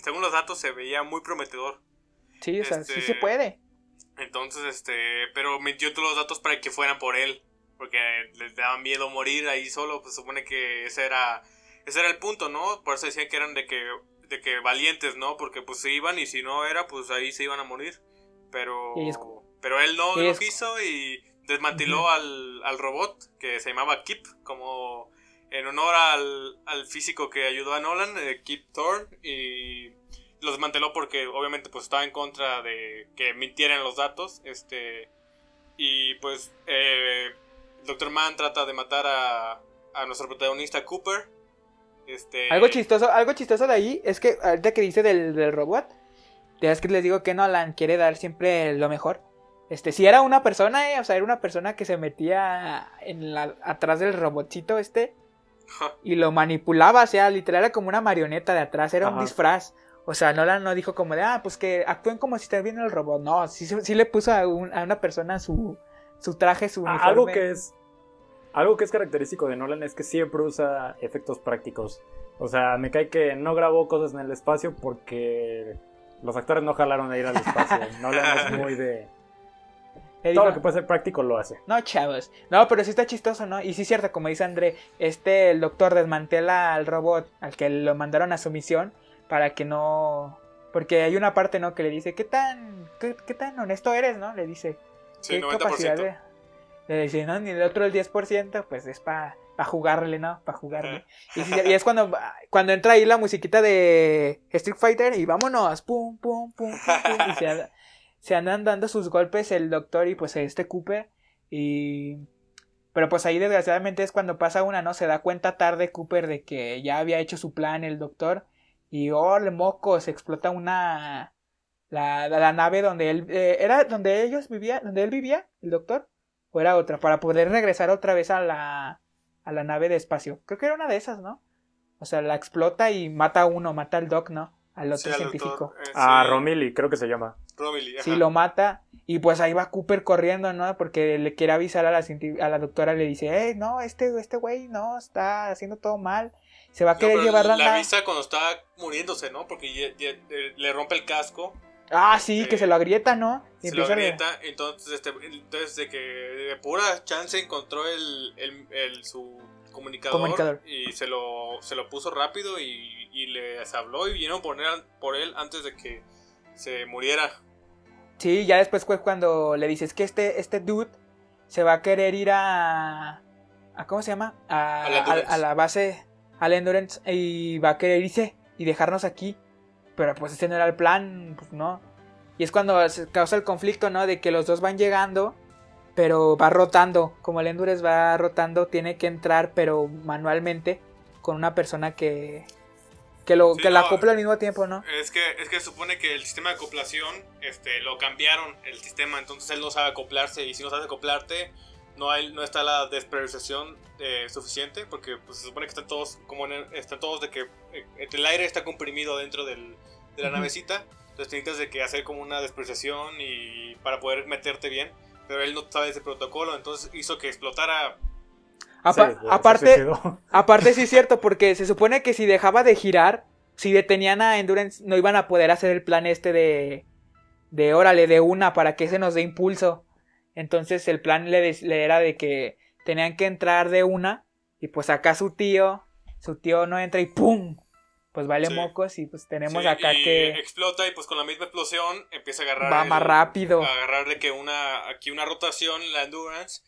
según los datos se veía muy prometedor. Sí, o sea, sí Este- se puede. Entonces este, pero mintió en todos los datos para que fueran por él, porque les daba miedo morir ahí solo, pues supone que ese era ese era el punto, ¿no? Por eso decían que eran de que de que valientes, ¿no? Porque pues se iban y si no era, pues ahí se iban a morir. Pero es- pero él no lo quiso y desmanteló al, al robot que se llamaba Kip, como en honor al, al físico que ayudó a Nolan, eh, Kip Thorne, y lo desmanteló porque obviamente pues estaba en contra de que mintieran los datos, este, y pues eh, Doctor Man trata de matar a, a nuestro protagonista Cooper, este, Algo chistoso, algo chistoso de ahí es que ahorita que dice del, del robot, Es que les digo que Nolan quiere dar siempre lo mejor. Este, si era una persona, eh, o sea, era una persona que se metía en la, atrás del robotcito este y lo manipulaba, o sea, literal era como una marioneta de atrás, era un disfraz. O sea, Nolan no dijo como de, ah, pues que actúen como si estuvieran viendo el robot. No, sí, sí le puso a, un- a una persona su, su traje, su uniforme. Algo que es algo que es característico de Nolan es que siempre usa efectos prácticos. O sea, me cae que no grabó cosas en el espacio porque los actores no jalaron a ir al espacio. Nolan es muy de todo dijo, lo que puede ser práctico lo hace. No, chavos. No, pero sí está chistoso, ¿no? Y sí es cierto, como dice André, este el doctor desmantela al robot al que lo mandaron a su misión para que no... Porque hay una parte, ¿no? Que le dice, ¿qué tan, qué, qué tan honesto eres, no? Le dice, Sí, ¿qué 90%. capacidad de...? Le dice, no, ni el otro el 10%, pues es para jugarle, ¿no? Para jugarle. Y, es cuando, cuando entra ahí la musiquita de Street Fighter y vámonos, pum, pum, pum, pum, pum, y se, anda- se andan dando sus golpes el doctor y pues este Cooper y... Pero pues ahí desgraciadamente es cuando pasa una, ¿no? Se da cuenta tarde Cooper de que ya había hecho su plan el doctor y oh, le moco, se explota una... La, la, la nave donde él... eh, ¿Era donde ellos vivían? ¿Donde él vivía? ¿El doctor? ¿O era otra? Para poder regresar otra vez a la... A la nave de espacio. Creo que era una de esas, ¿no? O sea, la explota y mata a uno, mata al Doc, ¿no? Al otro Sí, al científico. doctor, eh, A sí, Romilly, creo que se llama. Romilly, Sí, ajá. lo mata. Y pues ahí va Cooper corriendo, ¿no? Porque le quiere avisar a la, a la doctora, le dice, eh, no, este este güey no, está haciendo todo mal. Se va a No, querer pero llevar la la nave. avisa cuando está muriéndose, ¿no? Porque ya- ya- eh, le rompe el casco, Ah, sí, que se lo agrieta, ¿no? Y se lo a- agrieta, entonces, este, entonces de que de pura chance encontró el, el, el- su comunicador, Comunicador. y se lo, se lo puso rápido y, y les habló y vinieron por él, por él antes de que se muriera. Sí, ya después fue cuando le dices que este, este dude se va a querer ir a... a ¿Cómo se llama? A, a- Endurance. a la base, al Endurance, y va a querer irse y dejarnos aquí. Pero pues ese no era el plan, pues no. Y es cuando se causa el conflicto, ¿no? De que los dos van llegando, pero va rotando. Como el Endurance va rotando, tiene que entrar, pero manualmente, con una persona que... Que, lo, Sí, que la acopla al mismo tiempo, ¿no? Es que, es que supone que el sistema de acoplación este, lo cambiaron, el sistema, entonces él no sabe acoplarse y si no sabes acoplarte no, hay, no está la despreciación eh, suficiente porque pues, se supone que están todos como en el- están todos de que eh, el aire está comprimido dentro del, de la navecita, entonces necesitas de que hacer como una despreciación y para poder meterte bien, pero él no sabe ese protocolo, entonces hizo que explotara Apa- Sí, se aparte. Aparte sí es cierto, porque se supone que si dejaba de girar, si detenían a Endurance, no iban a poder hacer el plan este de... De órale, de una, para que se nos dé impulso. Entonces el plan le, era de que tenían que entrar de una, y pues acá su tío, su tío no entra y ¡pum! Pues vale Sí. mocos y pues tenemos Sí, acá y que explota y pues con la misma explosión empieza a agarrar va el- más rápido. agarrarle que una aquí una rotación la endurance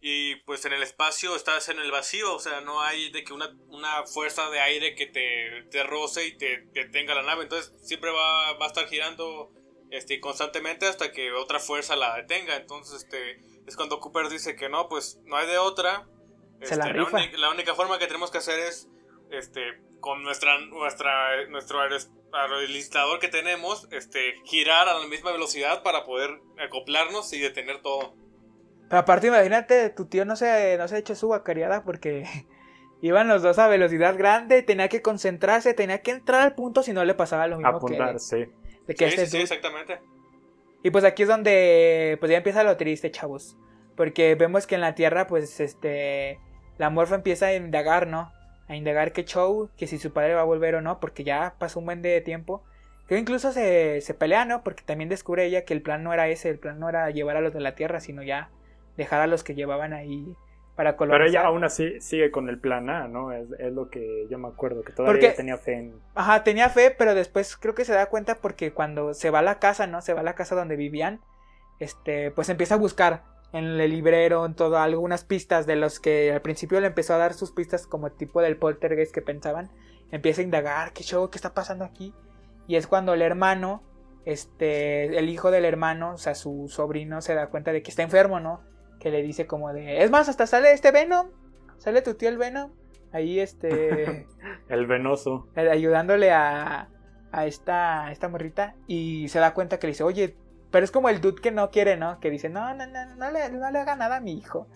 y pues en el espacio estás en el vacío o sea no hay de que una, una fuerza de aire que te, te roce y te detenga la nave entonces siempre va, va a estar girando este constantemente hasta que otra fuerza la detenga entonces este es cuando Cooper dice que no pues no hay de otra Se la Este, rifa. única, la única forma que tenemos que hacer es este con nuestra nuestra nuestro aerolistador que tenemos este girar a la misma velocidad para poder acoplarnos y detener todo Pero aparte imagínate, tu tío no se, no se echó su guacareada porque iban los dos a velocidad grande, tenía que concentrarse, tenía que entrar al punto si no le pasaba lo mismo que, Apuntar, sí. De que sí, este sí, sí, dude exactamente Y pues aquí es donde pues ya empieza lo triste, chavos. Porque vemos que en la Tierra pues este la morfa empieza a indagar, ¿no? A indagar qué show, que si su padre va a volver o no, porque ya pasó un buen de tiempo. Que incluso se, se pelea, ¿no? Porque también descubre ella que el plan no era ese, el plan no era llevar a los de la Tierra, sino ya dejar a los que llevaban ahí para colonizar. Pero ella aún así sigue con el plan A, ¿no? Es, es lo que yo me acuerdo, que todavía Porque- tenía fe en... Ajá, tenía fe, pero después creo que se da cuenta porque cuando se va a la casa, ¿no? Se va a la casa donde vivían, este, pues empieza a buscar en el librero, en todo, algunas pistas de los que al principio le empezó a dar sus pistas como tipo del poltergeist que pensaban. Empieza a indagar, ¿qué show? ¿Qué está pasando aquí? Y es cuando el hermano, este, el hijo del hermano, o sea, su sobrino se da cuenta de que está enfermo, ¿no? Que le dice como de, es más, hasta sale este Venom, sale tu tío el Venom, ahí este... El venoso. eh, ayudándole a, a esta, a esta morrita y se da cuenta que le dice, oye, pero es como el dude que no quiere, ¿no? Que dice, no, no, no, no le, no le haga nada a mi hijo.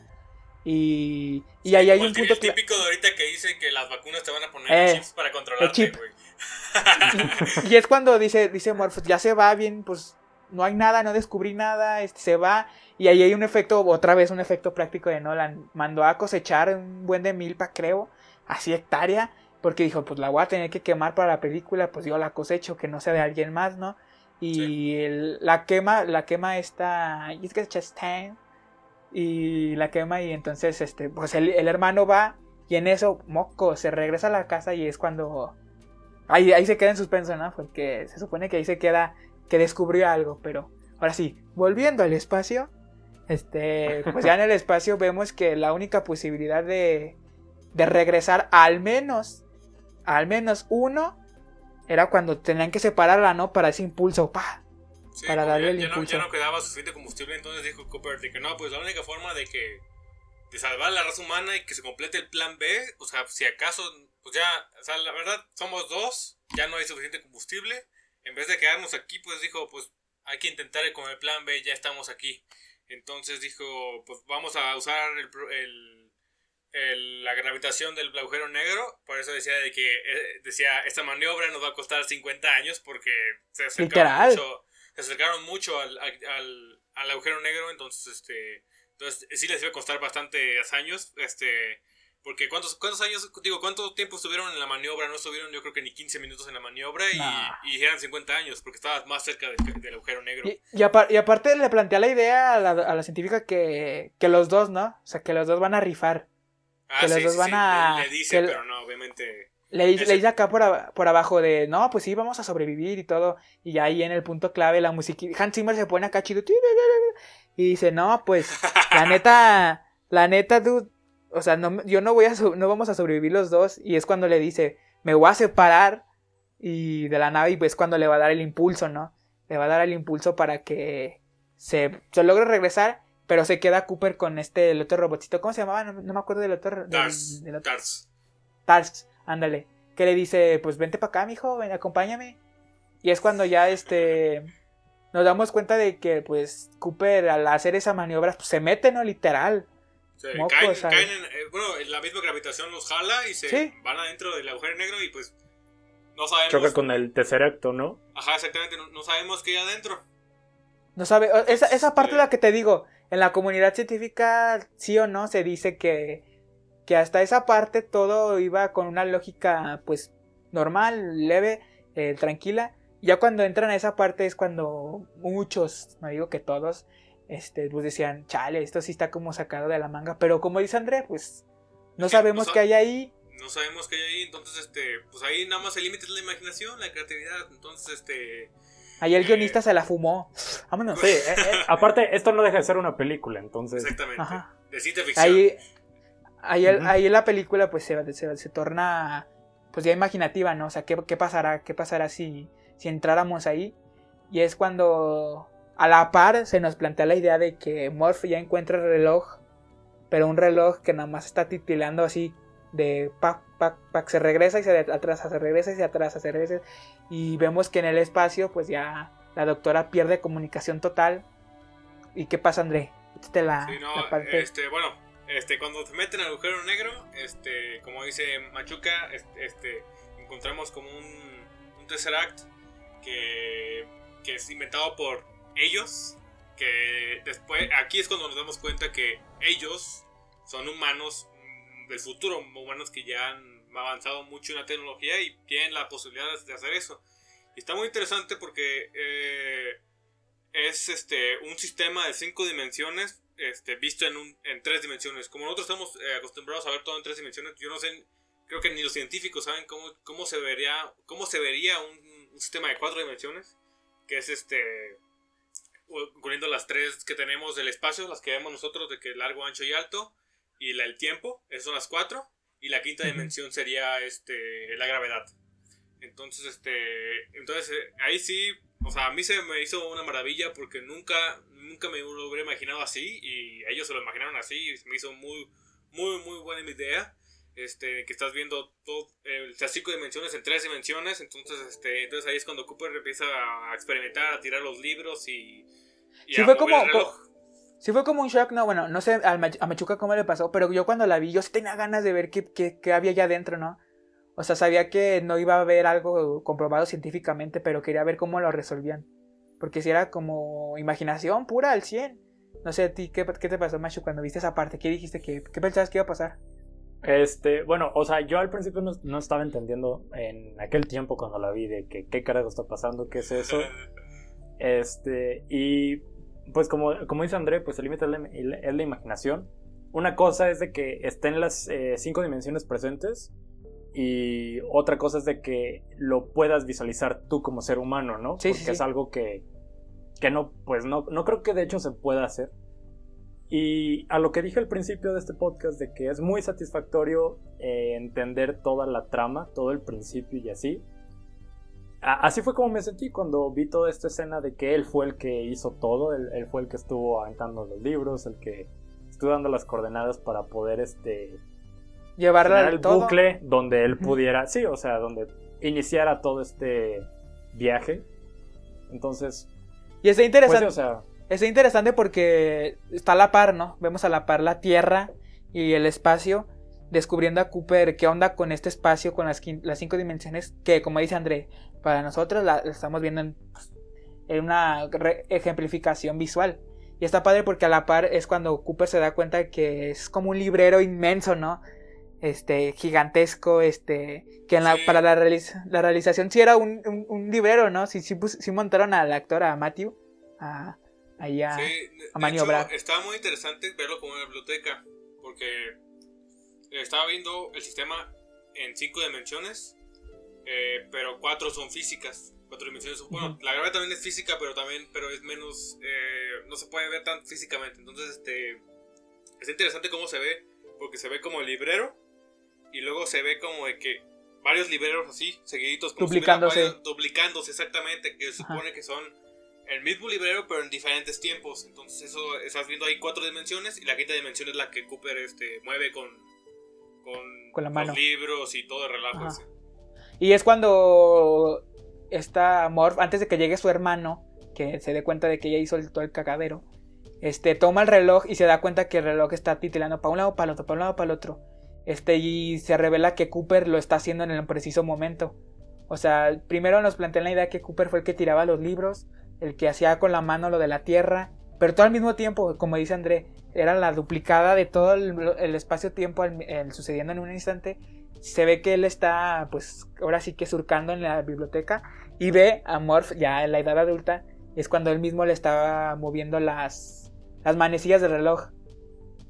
Y, y ahí hay un punto... típico de ahorita que dicen que las vacunas te van a poner Eh, chips para controlarte, chip. güey. Y es cuando dice, dice Morph, ya se va bien, pues no hay nada, no descubrí nada, este, se va. Y ahí hay un efecto, otra vez un efecto práctico de Nolan. Mandó a cosechar un buen de milpa, creo, así hectárea, porque dijo, pues la voy a tener que quemar para la película, pues yo la cosecho, que no sea de alguien más, ¿no? Y Sí. el- la quema, la quema esta, y es que Chastain, y la quema y entonces, este, pues el, el hermano va y en eso, moco, se regresa a la casa y es cuando Ahí, ahí se queda en suspenso, ¿no? Porque se supone que ahí se queda que descubrió algo, pero ahora sí, volviendo al espacio, este, pues ya en el espacio vemos que la única posibilidad de, de regresar al menos, al menos uno, era cuando tenían que separarla, ¿no? Para ese impulso, pa. Sí, Para darle ya, el ya no, impulso. ya no quedaba suficiente combustible, entonces dijo Cooper de que no, pues la única forma de que de salvar a la raza humana y que se complete el plan B, o sea, si acaso, pues ya, o sea, la verdad, somos dos, ya no hay suficiente combustible, en vez de quedarnos aquí, pues dijo, pues hay que intentar con el plan B, ya estamos aquí. Entonces dijo, pues vamos a usar el, el- el- la gravitación del agujero negro, por eso decía de que, eh, decía, esta maniobra nos va a costar 50 años porque se acercaron mucho, se acercaron mucho al, al, al agujero negro, entonces este entonces sí les iba a costar bastantes años, este porque cuántos cuántos años digo, cuánto tiempo estuvieron en la maniobra, no estuvieron yo creo que ni 15 minutos en la maniobra y, Nah. y eran 50 años porque estabas más cerca de- del agujero negro. Y, y y aparte le plantea la idea a la, a la científica que, que los dos, ¿no? O sea, que los dos van a rifar. Ah, que los dos van a- Le, le dice, que- pero no, obviamente. Le, dice- Ese- le dice acá por, aba- por abajo de, no, pues sí, vamos a sobrevivir y todo. Y ahí en el punto clave la música, Hans Zimmer se pone acá chido. Y dice, no, pues, la neta, la neta, dude, o sea, no, yo no voy a, no vamos a sobrevivir los dos. Y es cuando le dice, me voy a separar y de la nave y pues cuando le va a dar el impulso, ¿no? Le va a dar el impulso para que se, se logre regresar, pero se queda Cooper con este, el otro robotcito, ¿cómo se llamaba? No, no me acuerdo del otro. Tars, del otro- Tars. Tasks, ándale. Que le dice, pues vente para acá, mijo, ven, acompáñame. Y es cuando ya este nos damos cuenta de que pues Cooper al hacer esa maniobra pues, se mete, ¿no? Literal. Sí, caen, caen en, eh, bueno, la misma gravitación los jala y se Sí. van adentro del agujero negro y pues no sabemos. Choca con el Tesseracto, ¿no? Ajá, exactamente, no, no sabemos qué hay adentro. No sabe, esa, esa parte es la que te digo, en la comunidad científica sí o no se dice que que hasta esa parte todo iba con una lógica pues normal, leve, eh, tranquila. Ya cuando entran a esa parte es cuando muchos, no digo que todos, este, pues decían, chale, esto sí está como sacado de la manga. Pero como dice André, pues no Sí, sabemos qué hay ahí. No sabemos qué hay ahí, entonces este, pues ahí nada más el límite es la imaginación, la creatividad, entonces este Ahí el guionista se la fumó. Vámonos. Sí, eh, eh, aparte, esto no deja de ser una película, entonces. exactamente. Ajá. De ciencia ficción. Ahí, ahí la película pues se, se, se torna pues ya imaginativa, ¿no? O sea, ¿qué, qué pasará? ¿Qué pasará si, si entráramos ahí? Y es cuando a la par se nos plantea la idea de que Morph ya encuentra el reloj, pero un reloj que nada más está titilando así de pac, pac, pac, se regresa y se atrasa, se regresa y se atrasa, se regresa. Y vemos que en el espacio pues ya la doctora pierde comunicación total. ¿Y qué pasa, André? Échate la, Sí, no, la parte... este, bueno, este, cuando se meten al agujero negro, este, como dice Machuca, este, este, encontramos como un, un Tesseract que, que es inventado por ellos, que después, aquí es cuando nos damos cuenta que ellos son humanos mm, del futuro, humanos que ya han avanzado mucho en la tecnología y tienen la posibilidad de hacer eso. Y está muy interesante porque eh, es este un sistema de cinco dimensiones este, visto en, un, en tres dimensiones. Como nosotros estamos eh, acostumbrados a ver todo en tres dimensiones, yo no sé, creo que ni los científicos saben cómo, cómo se vería, cómo se vería un, un sistema de cuatro dimensiones, que es este incluyendo las tres que tenemos del espacio, las que vemos nosotros de que largo, ancho y alto, y la, el tiempo, esas son las cuatro, y la quinta dimensión sería este la gravedad. Entonces, este, entonces eh, ahí sí, o sea, a mí se me hizo una maravilla porque nunca, nunca me lo hubiera imaginado así y ellos se lo imaginaron así y me hizo muy, muy, muy buena mi idea. Este, que estás viendo todo, eh, las cinco dimensiones en tres dimensiones, entonces, este, entonces ahí es cuando Cooper empieza a experimentar, a tirar los libros y... y Sí, a fue mover como- el reloj. Sí fue como un shock, no, bueno, no sé a Machuca cómo le pasó, pero yo cuando la vi, yo sí tenía ganas de ver qué, qué, qué había allá adentro, ¿no? O sea, sabía que no iba a haber algo comprobado científicamente, pero quería ver cómo lo resolvían. Porque si era como imaginación pura al 100. No sé, a ti, ¿qué, qué te pasó, Machu, cuando viste esa parte? ¿Qué dijiste? ¿Qué, qué pensabas que iba a pasar? Este, bueno, o sea, yo al principio no, no estaba entendiendo en aquel tiempo cuando la vi de que qué carajo está pasando, qué es eso. Este, y pues como, como dice André, pues el límite es la, es la imaginación. Una cosa es de que estén las eh, cinco dimensiones presentes y otra cosa es de que lo puedas visualizar tú como ser humano, ¿no? Sí, Porque sí. es algo que, que no, pues no, no creo que de hecho se pueda hacer. Y a lo que dije al principio de este podcast, de que es muy satisfactorio eh, entender toda la trama, todo el principio y así. A- así fue como me sentí cuando vi toda esta escena de que él fue el que hizo todo, él, él fue el que estuvo aventando los libros, el que estuvo dando las coordenadas para poder este Llevarla al bucle donde él pudiera, sí, o sea, donde iniciara todo este viaje. Entonces, Y está pues, interesante. sí, o sea, Está interesante porque está a la par, ¿no? Vemos a la par la Tierra y el espacio, descubriendo a Cooper qué onda con este espacio, con las, cinco dimensiones, que como dice André, para nosotros la, la estamos viendo en, en una ejemplificación visual. Y está padre porque a la par es cuando Cooper se da cuenta que es como un librero inmenso, ¿no? Este, gigantesco, este, que en la, Sí. para la, realiz- la realización sí era un, un, un librero, ¿no? Sí, sí montaron al actor, a Matthew, a, ahí a- Sí, maniobrar. hecho, estaba muy interesante verlo como una biblioteca, porque estaba viendo el sistema en cinco dimensiones, eh, pero cuatro son físicas. Cuatro dimensiones son- Bueno, la gravedad también es física, pero también pero es menos. eh, no se puede ver tan físicamente. Entonces, este. Es interesante cómo se ve, porque se ve como el librero, y luego se ve como de que varios libreros así, seguiditos, como si hubiera Duplicándose. varios- duplicándose, exactamente, que se Ajá. supone que son el mismo librero pero en diferentes tiempos. Entonces eso estás viendo ahí cuatro dimensiones y la quinta dimensión es la que Cooper este mueve con con, Con la mano. los libros y todo el relajo ese. Y es cuando está Morph, antes de que llegue su hermano, que se dé cuenta de que ella hizo el- todo el cagadero, este, toma el reloj y se da cuenta que el reloj está titilando para un lado, para el otro, para un lado, para el otro. Este, y se revela que Cooper lo está haciendo en el preciso momento. O sea, primero nos plantean la idea que Cooper fue el que tiraba los libros, el que hacía con la mano lo de la tierra, pero todo al mismo tiempo, como dice André, era la duplicada de todo el, espacio-tiempo sucediendo en un instante. Se ve que él está, pues, ahora sí que surcando en la biblioteca y ve a Morph ya en la edad adulta. Es cuando él mismo le estaba moviendo las, las manecillas del reloj.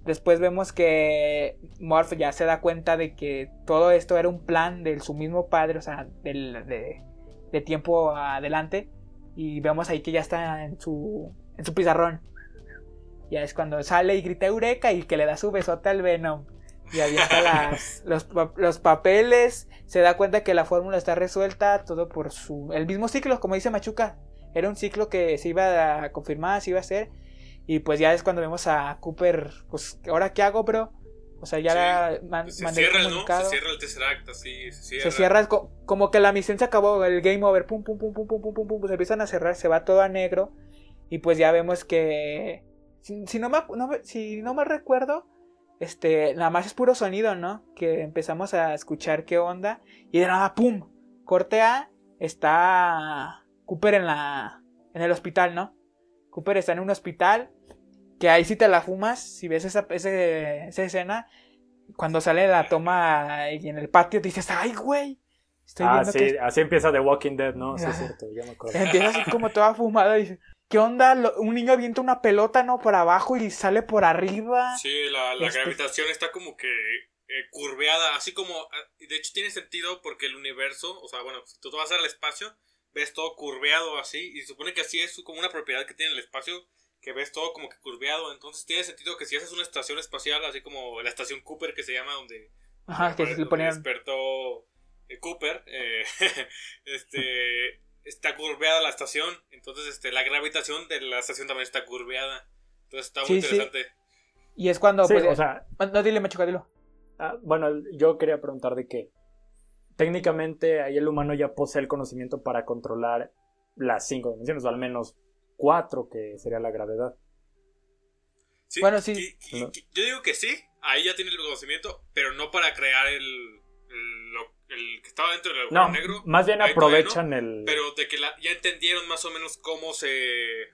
Después vemos que Morph ya se da cuenta de que todo esto era un plan de su mismo padre, o sea, del- de, de tiempo adelante. Y vemos ahí que ya está en su, en su pizarrón. Ya es cuando sale y grita Eureka y que le da su besote al Venom. Y avienta las, los, los papeles. Se da cuenta que la fórmula está resuelta. Todo por su. El mismo ciclo, como dice Machuca. Era un ciclo que se iba a confirmar, se iba a hacer. Y pues ya es cuando vemos a Cooper. Pues, ¿ahora qué hago, bro? O sea, ya Sí, la- man- Se cierra, ¿no? Se cierra el Tesseract así, se cierra. Se cierra co- como que la misión se acabó, el game over, pum, pum, pum, pum, pum, pum, pum, pum, se empiezan a cerrar, se va todo a negro y pues ya vemos que si, si no me, acu- no me- si no me recuerdo, este, nada más es puro sonido, ¿no? Que empezamos a escuchar qué onda y de nada, pum, corte A, está Cooper en la, en el hospital, ¿no? Cooper está en un hospital que ahí sí te la fumas, si ves esa, ese- esa escena, cuando sale la toma y en el patio dices, ay, güey. Estoy ah, viendo sí, que así empieza The Walking Dead, ¿no? Sí, es Ajá. cierto, ya me acuerdo. empieza así como toda fumada y dice, ¿qué onda? Lo- Un niño avienta una pelota, ¿no? Por abajo y sale por arriba. Sí, la, la Este- gravitación está como que eh, curveada, así como, ah, de hecho tiene sentido porque el universo, o sea, bueno, si tú te vas al espacio, ves todo curveado así, y se supone que así es como una propiedad que tiene el espacio, que ves todo como que curveado, entonces tiene sentido que si haces una estación espacial, así como la estación Cooper que se llama, donde, Ajá, que se ponían... despertó eh, Cooper, eh, este, está curveada la estación, entonces este, la gravitación de la estación también está curveada, entonces está muy Sí, sí. interesante. Y es cuando... Sí, pues, o sea, No, dile, Machuca, dilo. Ah, bueno, yo quería preguntar de que técnicamente ahí el humano ya posee el conocimiento para controlar las cinco dimensiones, o al menos cuatro, que sería la gravedad. Sí, Bueno, sí. y- y- yo digo que sí, ahí ya tiene el conocimiento, pero no para crear el, el, lo- el que estaba dentro del agujero No, negro. más bien aprovechan el... Pero de que la- ya entendieron más o menos cómo se.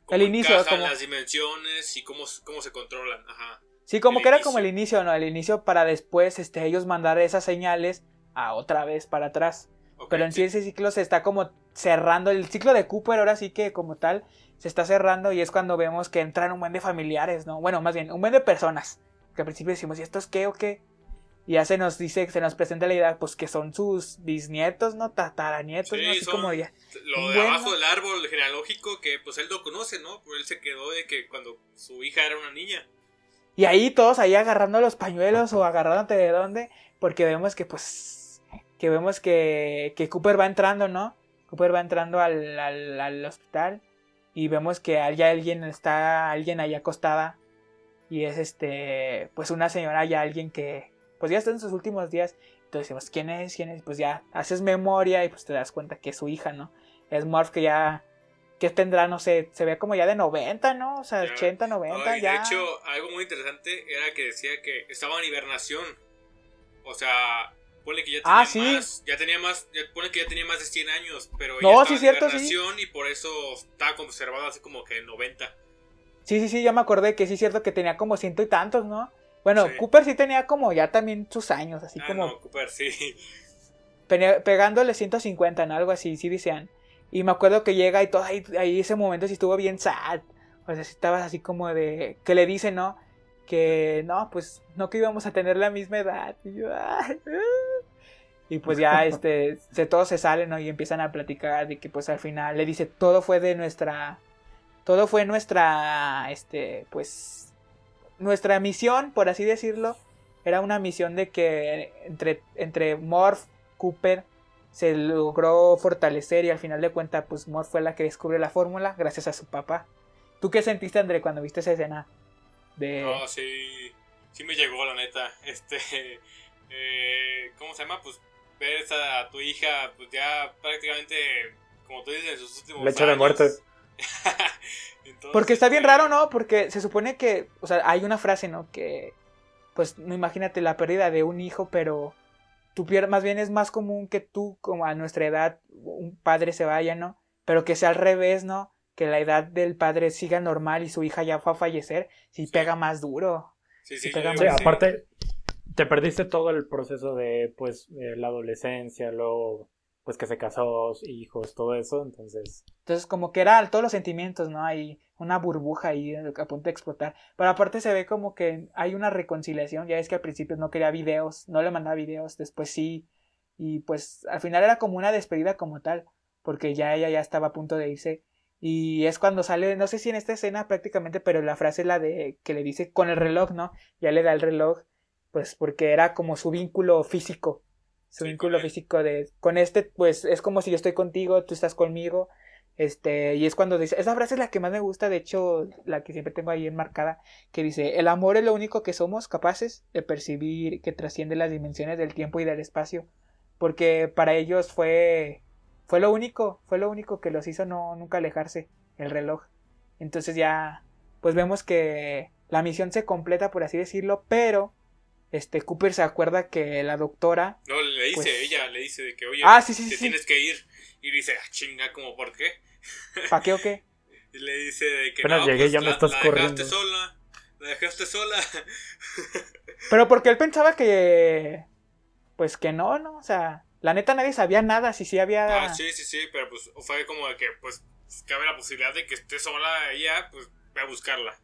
Cómo El inicio, como- las dimensiones y cómo, cómo se controlan. Ajá. Sí, como El que era como el inicio, ¿no? El inicio para después este, ellos mandar esas señales a otra vez para atrás. Pero en sí ese ciclo se está como cerrando. El ciclo de Cooper ahora sí que como tal se está cerrando y es cuando vemos que entran un buen de familiares, ¿no? Bueno, más bien, un buen de personas. Que al principio decimos, ¿y esto es qué o qué? Y ya se nos dice, se nos presenta la idea, pues que son sus bisnietos, ¿no? Tataranietos, Sí, ¿no? Así son- como ya. Lo de Bueno. abajo del árbol genealógico que pues él lo conoce, ¿no? Pero él se quedó de que cuando su hija era una niña. Y ahí todos ahí agarrando los pañuelos o agarrándote de dónde, porque vemos que pues, que vemos que, que Cooper va entrando, ¿no? Cooper va entrando al, al, al hospital y vemos que ya alguien está, alguien ahí acostada y es este, pues una señora, ya alguien que, pues ya está en sus últimos días. Entonces decimos, ¿quién es? ¿Quién es? Pues ya haces memoria y pues te das cuenta que es su hija, ¿no? Es Morph que ya, que tendrá, no sé, se ve como ya de 90, ¿no? O sea, Ya. 80, 90, Ay, ya. De hecho, algo muy interesante era que decía que estaba en hibernación. O sea, pone que ya tenía Ah, sí. más, ya tenía más, ya pone que ya tenía más de 100 años, pero No, sí, cierto, sí. y por eso estaba conservado así como que en 90. Sí, sí, sí, ya me acordé que sí es cierto que tenía como ciento y tantos, ¿no? Bueno, Sí. Cooper sí tenía como ya también sus años, así ah, como no, Cooper, sí. pe- pegándole 150, ¿no? Algo así, sí decían. Y me acuerdo que llega y todo ahí, ahí ese momento sí estuvo bien sad. O sea, estabas así como de... Que le dice, ¿no? Que no, pues no que íbamos a tener la misma edad. Y yo, "Ay, ah". Y pues ya este, se, todos se salen, ¿no? Y empiezan a platicar de que pues al final le dice, todo fue de nuestra... Todo fue nuestra, este, pues... Nuestra misión, por así decirlo. Era una misión de que entre, entre Morph, Cooper, se logró fortalecer y al final de cuentas, pues Morph fue la que descubre la fórmula gracias a su papá. ¿Tú qué sentiste, André, cuando viste esa escena? De... No, sí, sí me llegó la neta. Este, eh, ¿cómo se llama? Pues ver a tu hija, pues ya prácticamente, como tú dices, en sus últimos Lecho de años. muerte. Entonces, Porque está bien raro, ¿no? Porque se supone que, o sea, hay una frase, ¿no? Que, pues, no imagínate la pérdida de un hijo, pero tú pier- más bien es más común que tú, como a nuestra edad, un padre se vaya, ¿no? Pero que sea al revés, ¿no? Que la edad del padre siga normal y su hija ya fue a fallecer, Sí. pega más duro. Sí, sí, Sí que sí. aparte, te perdiste todo el proceso de, pues, eh, la adolescencia, luego, pues, que se casó, hijos, todo eso, entonces... Entonces, como que era todos los sentimientos, ¿no? Hay una burbuja ahí a punto de explotar. Pero aparte se ve como que hay una reconciliación. Ya es que al principio no quería videos, no le mandaba videos, después sí. Y pues al final era como una despedida como tal, porque ya ella ya estaba a punto de irse. Y es cuando sale, no sé si en esta escena prácticamente, pero la frase es la de que le dice con el reloj, ¿no? Ya le da el reloj, pues porque era como su vínculo físico. Su Sí, vínculo físico de con este, pues es como si yo estoy contigo, tú estás conmigo. Este, y es cuando dice, esa frase es la que más me gusta, de hecho, la que siempre tengo ahí enmarcada, que dice, el amor es lo único que somos capaces de percibir que trasciende las dimensiones del tiempo y del espacio, porque para ellos fue, fue lo único, fue lo único que los hizo no nunca alejarse, el reloj. Entonces ya, pues vemos que la misión se completa, por así decirlo, pero, este, Cooper se acuerda que la doctora, No, le dice Pues- ella, le dice de que, oye, ah, sí, sí, te sí, tienes que ir. Y dice, ah, chinga, ¿cómo por qué? ¿para qué o qué? Y le dice de que Apenas no, llegué, pues, ya me la, estás la corriendo. dejaste sola. La dejaste sola. Pero porque él pensaba que. Pues que no, ¿no? O sea, la neta nadie sabía nada, si sí había. Ah, sí, sí, sí, pero pues fue como de que, pues, cabe la posibilidad de que esté sola ella, pues, ve a buscarla.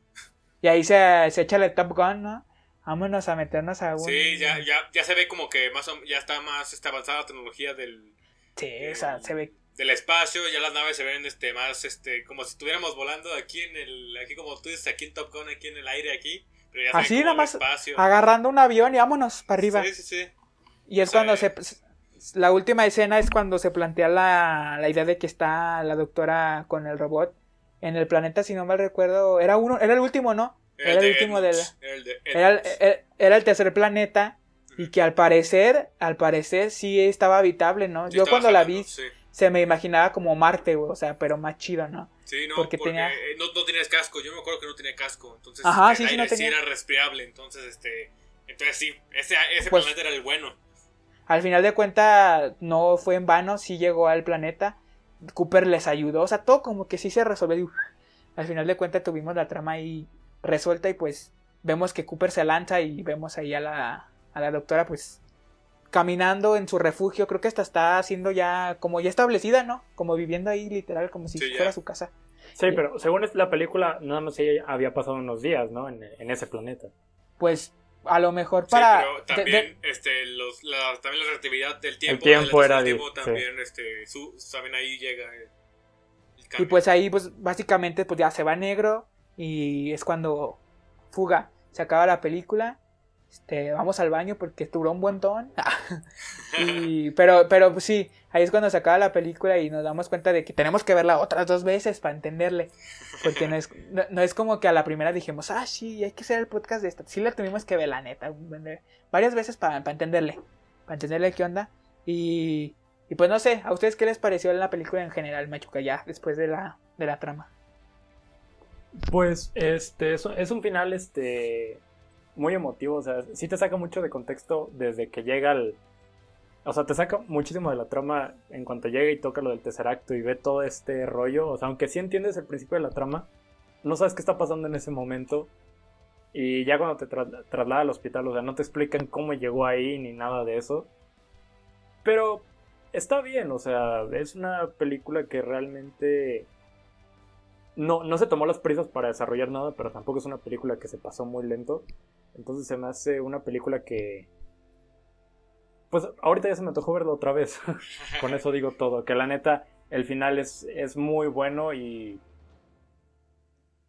Y ahí se, se echa el Top Gun, ¿no? Vámonos a meternos a un. Sí, ya, ya, ya se ve como que más o- ya está más esta avanzada la tecnología del, Sí, o sea, se ve. del espacio, ya las naves se ven este más este como si estuviéramos volando aquí en el aquí como tú dices aquí en Top Gun aquí en el aire aquí, pero ya Así como nada el más espacio. agarrando un avión y vámonos para arriba. Sí, sí, sí. Y es cuando se. La última escena es cuando se plantea la, la idea de que está la doctora con el robot en el planeta, si no mal recuerdo. Era uno, era el último, ¿no? Era el de último del. Era el de Era el, era- el tercer planeta y que al parecer, al parecer sí estaba habitable, ¿no? Sí, Yo cuando la vi Sí, se me imaginaba como Marte, güey, o sea, pero más chido, ¿no? Sí, no, Porque porque, tenía- eh, no, no tenías casco. Yo me acuerdo que no tenía casco. Entonces, Ajá, el sí, aire no tenía. era respirable. Entonces, este. Entonces, sí, ese, ese Pues- planeta era el bueno. Al final de cuentas no fue en vano, sí llegó al planeta. Cooper les ayudó, o sea, todo como que sí se resolvió. al final de cuentas tuvimos la trama ahí resuelta y pues vemos que Cooper se lanza y vemos ahí a la, a la doctora pues caminando en su refugio. Creo que hasta está siendo ya como ya establecida, ¿no? Como viviendo ahí literal, como si Sí, ya. fuera su casa. Sí, pero según la película, nada más ella había pasado unos días, ¿no? En, en ese planeta. Pues a lo mejor para... sí, pero también, de- este, los, la, también la relatividad del tiempo. tiempo del era tiempo di- sí. también, este, su, también ahí llega el, el Y pues ahí, pues básicamente, pues ya se va negro y es cuando fuga, se acaba la película. Este, vamos al baño porque duró un buen ton. y, pero, pero pues sí, ahí es cuando se acaba la película y nos damos cuenta de que tenemos que verla otras dos veces para entenderle. Porque no es, no, no es como que a la primera dijimos, ah, sí, hay que hacer el podcast de esta. Sí la tuvimos que ver, la neta, varias veces para entenderle, para entenderle qué onda. Y, y pues no sé, ¿a ustedes qué les pareció la película en general, Machuca, ya después de la, de la trama? Pues, este, es, es un final, este, muy emotivo, o sea, sí te saca mucho de contexto desde que llega el... O sea, te saca muchísimo de la trama en cuanto llega y toca lo del tercer acto y ve todo este rollo. O sea, aunque sí entiendes el principio de la trama, no sabes qué está pasando en ese momento. Y ya cuando te tra- traslada al hospital, o sea, no te explican cómo llegó ahí ni nada de eso. Pero está bien, o sea, es una película que realmente no, no se tomó las prisas para desarrollar nada, pero tampoco es una película que se pasó muy lento. Entonces se me hace una película que... Pues ahorita ya se me antojó verla otra vez. Con eso digo todo. Que la neta, el final es, es muy bueno y...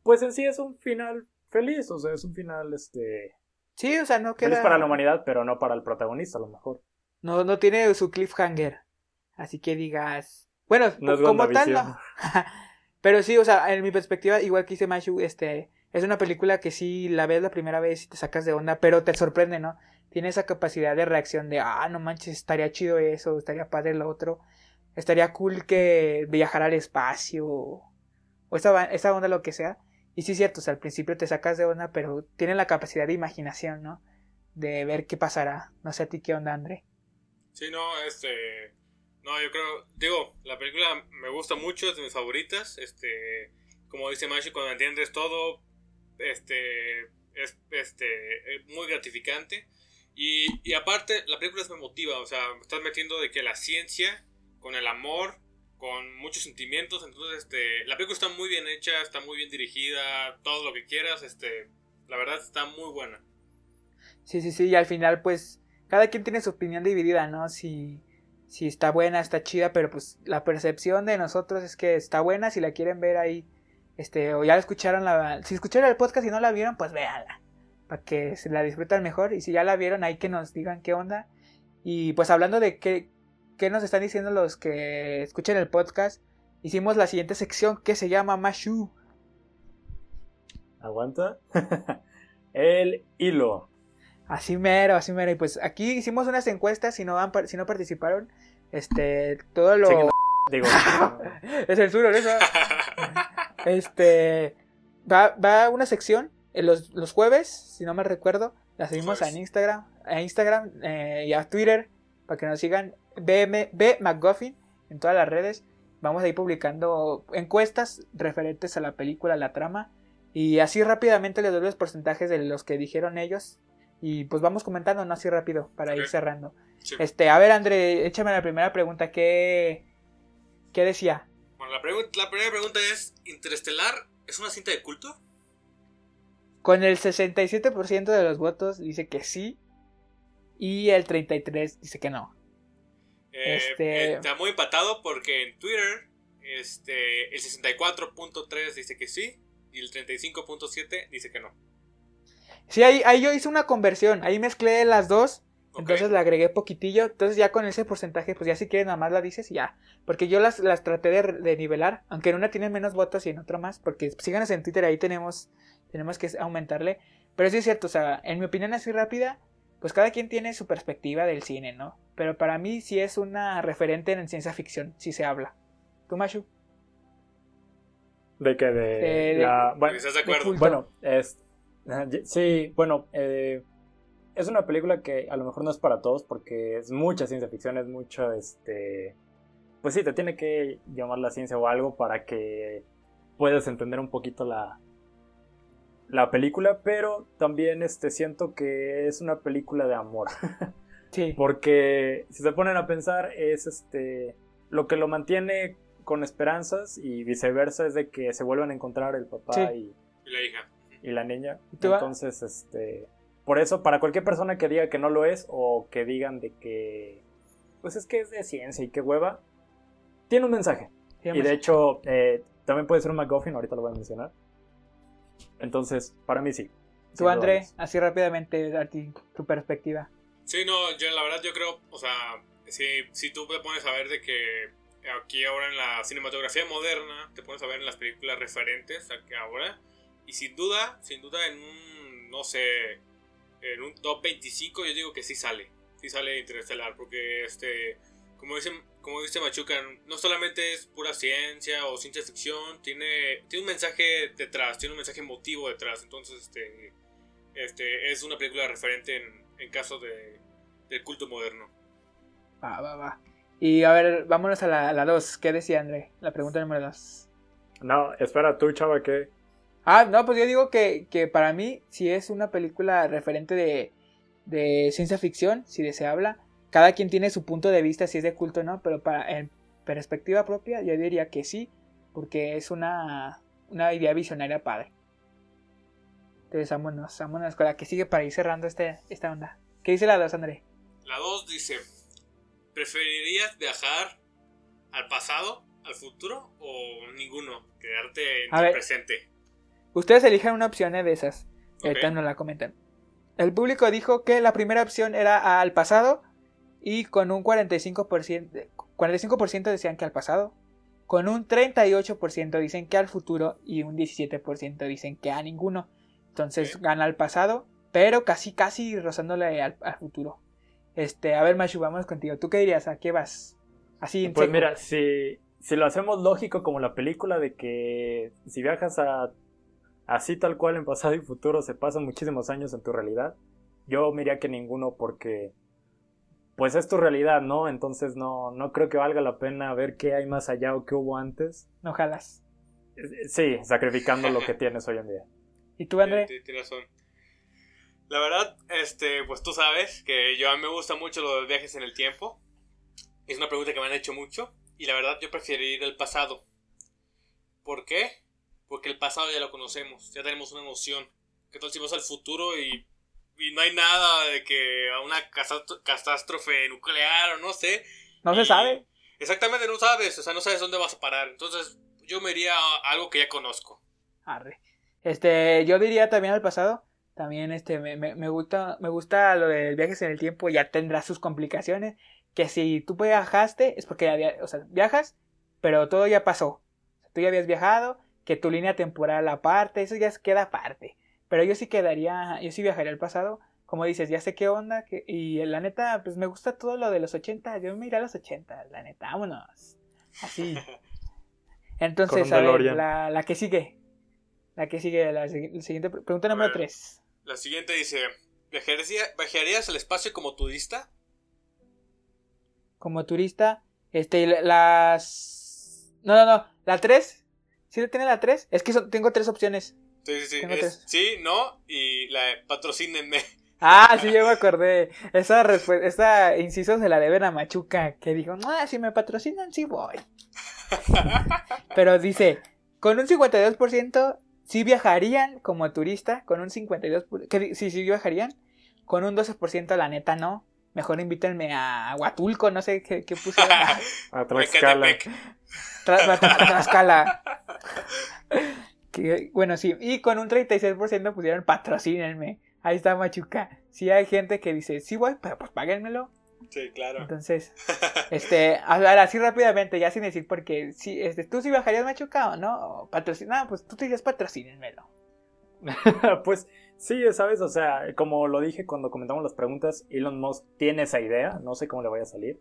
Pues en sí es un final feliz, o sea, es un final este... Sí, o sea, no queda... Feliz para la humanidad, pero no para el protagonista a lo mejor. No, no tiene su cliffhanger. Así que digas... Bueno, No como tal, no. Pero sí, o sea, en mi perspectiva, igual que dice Mashu, este, es una película que sí la ves la primera vez y te sacas de onda, pero te sorprende, ¿no? Tiene esa capacidad de reacción de, ah, no manches, estaría chido eso, estaría padre lo otro, estaría cool que viajara al espacio, o esa, esa onda, lo que sea. Y sí es cierto, o sea, al principio te sacas de onda, pero tiene la capacidad de imaginación, ¿no? De ver qué pasará. No sé a ti qué onda, André. Sí, no, este. No, yo creo. Digo, la película me gusta mucho, es de mis favoritas. Este. Como dice Mashi, cuando entiendes todo, este. Es este, es muy gratificante. Y, y aparte, la película es me motiva. O sea, me estás metiendo de que la ciencia, con el amor, con muchos sentimientos. Entonces, este. La película está muy bien hecha, está muy bien dirigida, todo lo que quieras. Este. La verdad está muy buena. Sí, sí, sí, y al final, pues, cada quien tiene su opinión dividida, ¿no? Si, si está buena, está chida, pero pues la percepción de nosotros es que está buena, si la quieren ver ahí, este, o ya la escucharon, la, si escucharon el podcast y no la vieron, pues véanla, para que se la disfruten mejor, y si ya la vieron, ahí que nos digan qué onda, y pues hablando de qué, qué nos están diciendo los que escuchen el podcast, hicimos la siguiente sección que se llama Mashu. ¿Aguanta? el hilo. Así mero, así mero. Y pues aquí hicimos unas encuestas, si no, par- si no participaron, este, todo lo... Sí, que Digo, es censura, ¿no? Eso. Este, va, va una sección en los, los jueves, si no me recuerdo, la seguimos en Instagram, a Instagram eh, y a Twitter, para que nos sigan, BM, B McGuffin, en todas las redes. Vamos a ir publicando encuestas referentes a la película, a la trama. Y así rápidamente les doy los porcentajes de los que dijeron ellos. Y pues vamos comentando, ¿no? Así rápido, para ir cerrando. Sí. Este, a ver, André, échame la primera pregunta. ¿Qué, qué decía? Bueno, la, la primera pregunta es: ¿Interestelar es una cinta de culto? Con el 67% de los votos dice que sí. Y el 33% dice que no. Eh, Este- eh, Está muy empatado porque en Twitter este, el 64.3 dice que sí y el 35.7 dice que no. Sí, ahí, ahí yo hice una conversión. Ahí mezclé las dos. Entonces le agregué poquitillo. Entonces ya con ese porcentaje, pues ya si quieres nada más la dices y ya. Porque yo las, las traté de, de nivelar. Aunque en una tienen menos votos y en otra más. Porque síganos en Twitter, ahí tenemos, tenemos que aumentarle. Pero sí es cierto, o sea, en mi opinión así rápida, pues cada quien tiene su perspectiva del cine, ¿no? Pero para mí sí es una referente en ciencia ficción, si se habla. ¿Tú, Mashu? De que de, De- de- la- bueno, ¿Estás de acuerdo? Bueno, es, sí, bueno, eh, es una película que a lo mejor no es para todos porque es mucha ciencia ficción, es mucho, este, pues sí, te tiene que llamar la ciencia o algo para que puedas entender un poquito la, la película, pero también, este, siento que es una película de amor. Sí. Porque si se ponen a pensar, es este. Lo que lo mantiene con esperanzas y viceversa es de que se vuelvan a encontrar el papá Sí. y, Y la hija. Y la niña. ¿Tú va? Entonces, este. Por eso, para cualquier persona que diga que no lo es o que digan de que. Pues es que es de ciencia y que hueva. Tiene un mensaje. Y de hecho, eh, también puede ser un McGuffin, ahorita lo voy a mencionar. Entonces, para mí sí. Tú, André, dudas. así rápidamente, a ti, tu perspectiva. Sí, no, yo la verdad yo creo, o sea, si, si tú te pones a ver de que aquí ahora en la cinematografía moderna, te pones a ver en las películas referentes a que ahora, y sin duda, sin duda en un, no sé, en un top 25 yo digo que sí sale, sí sale Interestelar, porque este, como dice, como dice Machuca, no solamente es pura ciencia o ciencia ficción, tiene, tiene un mensaje detrás, tiene un mensaje emotivo detrás, entonces este, este es una película referente en, en caso de, del culto moderno. Va, va, va. Y a ver, vámonos a la, a la 2. ¿Qué decía André? La pregunta número 2. No, espera, tú, chava, que. Ah, no, pues yo digo que, que para mí, si es una película referente de, de ciencia ficción, si de se habla, cada quien tiene su punto de vista, si es de culto o no, pero para, en perspectiva propia, yo diría que sí, porque es una, una idea visionaria padre. Entonces, vámonos, vámonos con la que sigue para ir cerrando este, esta onda. ¿Qué dice la 2, André? La 2 dice, ¿preferirías viajar al pasado, al futuro o ninguno? Quedarte en A el ver. presente. Ustedes elijan una opción de esas. Ahorita no la comentan. El público dijo que la primera opción era al pasado y con un 45%, 45% decían que al pasado, con un 38% dicen que al futuro y un 17% dicen que a ninguno. Entonces gana al pasado, pero casi casi rozándole al, al futuro. Este, a ver Mashu, vamos contigo. ¿Tú qué dirías? ¿A qué vas? Así en Pues seco. mira, si, si lo hacemos lógico como la película de que si viajas a así tal cual en pasado y futuro se pasan muchísimos años en tu realidad, yo me diría que ninguno porque pues es tu realidad, ¿no? Entonces no, no creo que valga la pena ver qué hay más allá o qué hubo antes. No jalas. Sí, sacrificando lo que tienes hoy en día. ¿Y tú, André? Sí, Tienes razón. La verdad, este, pues tú sabes que yo a mí me gusta mucho los viajes en el tiempo. Es una pregunta que me han hecho mucho. Y la verdad, yo prefiero ir al pasado. ¿Por qué? Porque el pasado ya lo conocemos, ya tenemos una noción. ¿Qué tal si vas al futuro y, y no hay nada de que a una catástrofe nuclear o no sé? No se sabe. Exactamente, no sabes, o sea, no sabes dónde vas a parar. Entonces, yo me iría a algo que ya conozco. Arre. Este, yo diría también al pasado. También este, me, me, me gusta, me gusta lo de viajes en el tiempo, ya tendrá sus complicaciones. Que si tú viajaste, es porque ya o sea, viajas, pero todo ya pasó. Tú ya habías viajado, que tu línea temporal aparte, eso ya queda aparte. Pero yo sí quedaría, yo sí viajaría al pasado. Como dices, ya sé qué onda. Que, y la neta, pues me gusta todo lo de los 80. Yo me iré a los 80, la neta, vámonos. Así. Entonces, a ver, la, la que sigue. La que sigue, la, siguiente pre- pregunta número ver. 3. La siguiente dice, ¿viajarías, ¿viajarías al espacio como turista? Como turista, este, las... No, no, no, la 3. ¿Sí le tiene la 3? Es que son- tengo tres opciones. Sí, sí, sí. Es sí, no, y la de patrocínenme. Ah, sí, yo me acordé. Esa, esa inciso se la deben a Machuca, que dijo, ah, si me patrocinan, sí voy. Pero dice, con un 52% sí viajarían como turista, con un 52%, que sí, sí viajarían, con un 12% la neta no. Mejor invítenme a Huatulco, no sé qué, qué pusieron. A Tlaxcala. Tra- Tlaxcala. Que, bueno, sí. Y con un 36% pusieron patrocínenme. Ahí está Machuca. Sí hay gente que dice, sí voy, pero pues páguenmelo. Sí, claro. Entonces, este, a ver, así rápidamente, ya sin decir porque, sí, este, ¿tú sí bajarías Machuca o no? O patrocin- no, pues tú te dices patrocínenmelo. pues Sí, ¿sabes? O sea, como lo dije cuando comentamos las preguntas, Elon Musk tiene esa idea, no sé cómo le vaya a salir.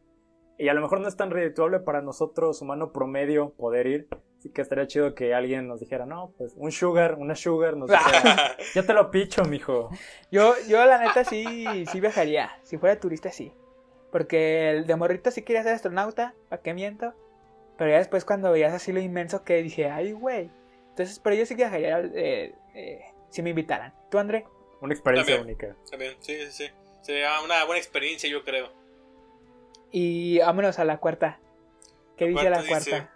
Y a lo mejor no es tan redituable para nosotros, humano promedio, poder ir. Así que estaría chido que alguien nos dijera, no, pues un sugar, una sugar, nos dijera, yo te lo picho, mijo. Yo, yo la neta sí, sí viajaría. Si fuera turista, sí. Porque el de morrito sí quería ser astronauta, ¿para qué miento? Pero ya después cuando veías así lo inmenso que dije, ay, güey. Entonces, pero yo sí viajaría eh, eh, si me invitaran. ¿Tú, André? Una experiencia También. única. También, sí, sí, sí. Sería una buena experiencia, yo creo. Y vámonos a la cuarta. ¿Qué dice la Cuarta dice?